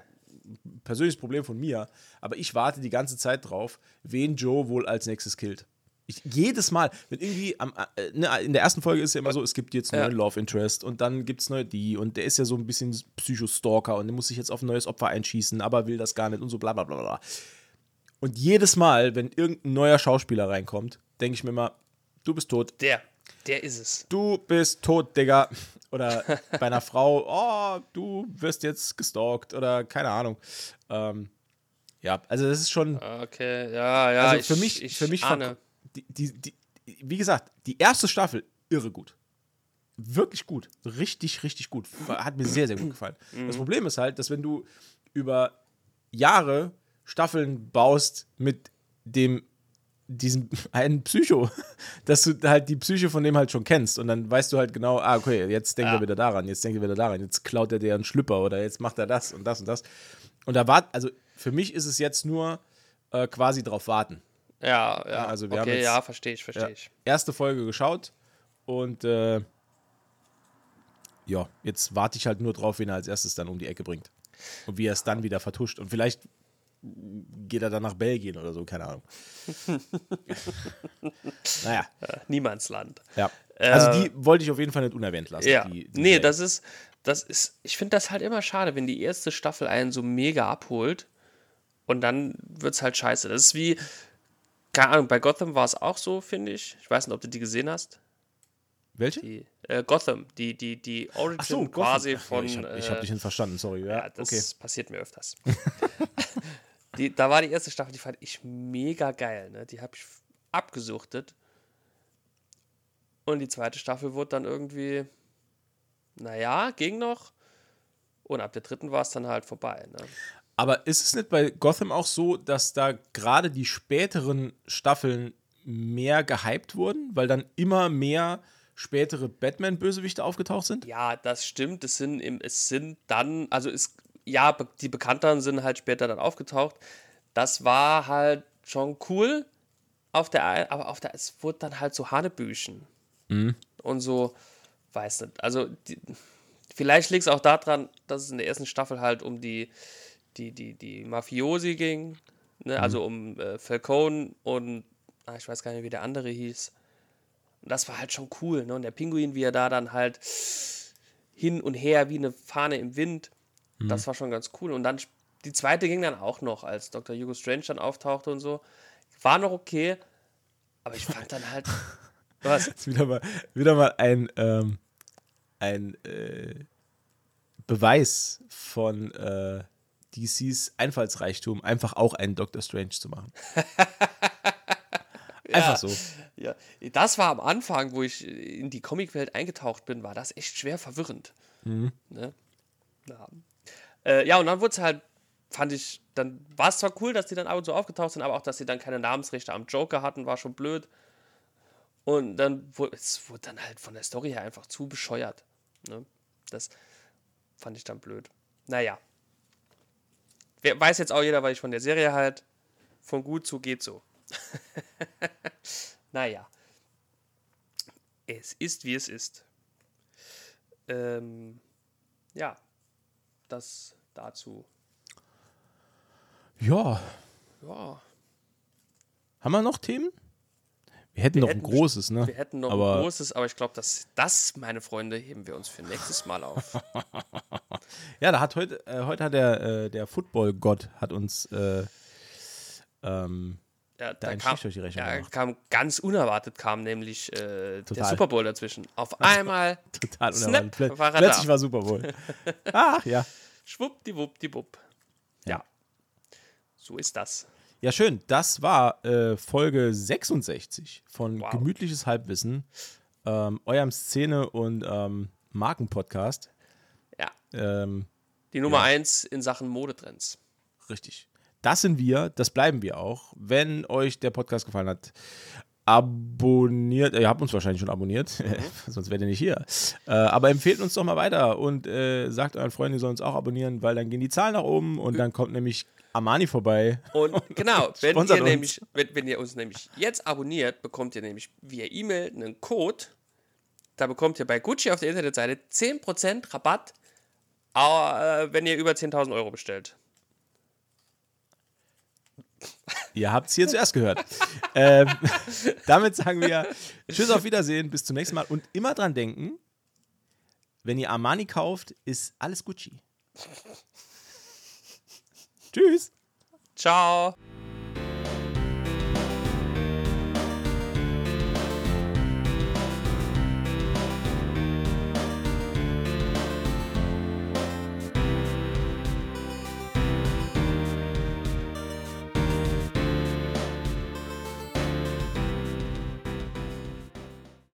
ein persönliches Problem von mir, aber ich warte die ganze Zeit drauf, wen Joe wohl als nächstes killt. Ich, jedes Mal, wenn irgendwie am, äh, ne, in der ersten Folge ist ja immer so, es gibt jetzt einen Ja. neuen Love Interest und dann gibt es neue die und der ist ja so ein bisschen Psychostalker und der muss sich jetzt auf ein neues Opfer einschießen, aber will das gar nicht und so bla bla bla bla. Und jedes Mal, wenn irgendein neuer Schauspieler reinkommt, denke ich mir immer, du bist tot. Der. Der ist es. Du bist tot, Digga. Oder bei einer Frau, oh, du wirst jetzt gestalkt oder keine Ahnung. Ähm, ja, also das ist schon. Okay, ja, ja. also für ich, mich, ich für mich ahne. die, die, die, wie gesagt, die erste Staffel irre gut. Wirklich gut. Richtig, richtig gut. Hat mir sehr, sehr gut gefallen. Mhm. Das Problem ist halt, dass wenn du über Jahre Staffeln baust mit dem diesem einen Psycho, dass du halt die Psyche von dem halt schon kennst und dann weißt du halt genau, ah, okay, jetzt denkt Ja. er wieder daran, jetzt denkt er wieder daran, jetzt klaut er dir einen Schlüpper oder jetzt macht er das und das und das. Und da war, also für mich ist es jetzt nur äh, quasi drauf warten. Ja, ja. also wir haben okay, jetzt- ja, verstehe ich, verstehe Ja. ich. Erste Folge geschaut und äh, ja, jetzt warte ich halt nur drauf, wen er als erstes dann um die Ecke bringt. Und wie er es dann wieder vertuscht. Und vielleicht geht er dann nach Belgien oder so, keine Ahnung. naja, Niemandsland. ja. Also die wollte ich auf jeden Fall nicht unerwähnt lassen. Ja. Die, die nee, Serie. das ist, das ist, ich finde das halt immer schade, wenn die erste Staffel einen so mega abholt und dann wird es halt scheiße. Das ist wie, keine Ahnung, bei Gotham war es auch so, finde ich. Ich weiß nicht, ob du die gesehen hast. Welche? Die, äh, Gotham, die, die, die Origin so, Gotham. quasi Ach, von. Ich habe äh, hab dich nicht verstanden, sorry. Ja, Ja, das okay. passiert mir öfters. die, da war die erste Staffel, die fand ich mega geil. Ne? Die habe ich abgesuchtet. Und die zweite Staffel wurde dann irgendwie, naja, ging noch. Und ab der dritten war es dann halt vorbei. Ne? Aber ist es nicht bei Gotham auch so, dass da gerade die späteren Staffeln mehr gehypt wurden, weil dann immer mehr spätere Batman-Bösewichte aufgetaucht sind? Ja, das stimmt. Es sind, es sind dann, also es, ja, die bekannteren sind halt später dann aufgetaucht. Das war halt schon cool. Auf der, aber auf der, es wurde dann halt so Hanebüchen. Und so, weiß nicht. Also, die, vielleicht liegt es auch daran, dass es in der ersten Staffel halt um die, die, die, die Mafiosi ging. Ne? Also um äh, Falcone und, ah, ich weiß gar nicht, wie der andere hieß. Und das war halt schon cool. Ne? Und der Pinguin, wie er da dann halt hin und her wie eine Fahne im Wind, mhm. das war schon ganz cool. Und dann die zweite ging dann auch noch, als Dr. Hugo Strange dann auftauchte und so. War noch okay, aber ich fand dann halt. Was? Ist wieder mal, wieder mal ein, ähm, ein äh, Beweis von äh, DCs Einfallsreichtum, einfach auch einen Doctor Strange zu machen. Einfach so. Ja, das war am Anfang, wo ich in die Comicwelt eingetaucht bin, war das echt schwer verwirrend. Mhm. Ne? Ja. Äh, ja, und dann wurde es halt, fand ich, dann war es zwar cool, dass die dann ab und zu aufgetaucht sind, aber auch, dass sie dann keine Namensrechte am Joker hatten, war schon blöd. Und dann wurde es wurde dann halt von der Story her einfach zu bescheuert. Ne? Das fand ich dann blöd. Naja. Weiß jetzt auch jeder, weil ich von der Serie halt von gut zu geht so. naja. Es ist, wie es ist. Ähm, ja, das dazu. Ja. Ja. Haben wir noch Themen? Wir hätten wir noch hätten, ein großes, ne? Wir hätten noch aber ein großes, aber ich glaube, das, das, meine Freunde, heben wir uns für nächstes Mal auf. ja, da hat heute, äh, heute hat der, äh, der Football-Gott hat uns äh, ähm, ja, da, kam, ja, kam, ganz unerwartet kam nämlich äh, der Super Bowl dazwischen. Auf einmal total unerwartet. Snap, war Plötzlich da. war Super Bowl. Ach ja. Schwuppdiwuppdiwupp. Ja. ja. So ist das. Ja, schön. Das war äh, Folge 66 von wow. Gemütliches Halbwissen, ähm, eurem Szene- und ähm, Markenpodcast. Ja. Ähm, Die Nummer ja. eins in Sachen Modetrends. Richtig. Das sind wir, das bleiben wir auch. Wenn euch der Podcast gefallen hat, abonniert, ihr habt uns wahrscheinlich schon abonniert, mhm. sonst wärt ihr nicht hier. Äh, aber empfehlt uns doch mal weiter und äh, sagt euren Freunden, die sollen uns auch abonnieren, weil dann gehen die Zahlen nach oben und dann kommt nämlich Armani vorbei. Und genau, wenn ihr, nämlich, wenn, wenn ihr uns nämlich jetzt abonniert, bekommt ihr nämlich via E-Mail einen Code. Da bekommt ihr bei Gucci auf der Internetseite 10% Rabatt, äh, wenn ihr über 10.000 Euro bestellt. Ihr habt es hier zuerst gehört. ähm, damit sagen wir Tschüss, auf Wiedersehen, bis zum nächsten Mal und immer dran denken, wenn ihr Armani kauft, ist alles Gucci. Tschüss. Ciao.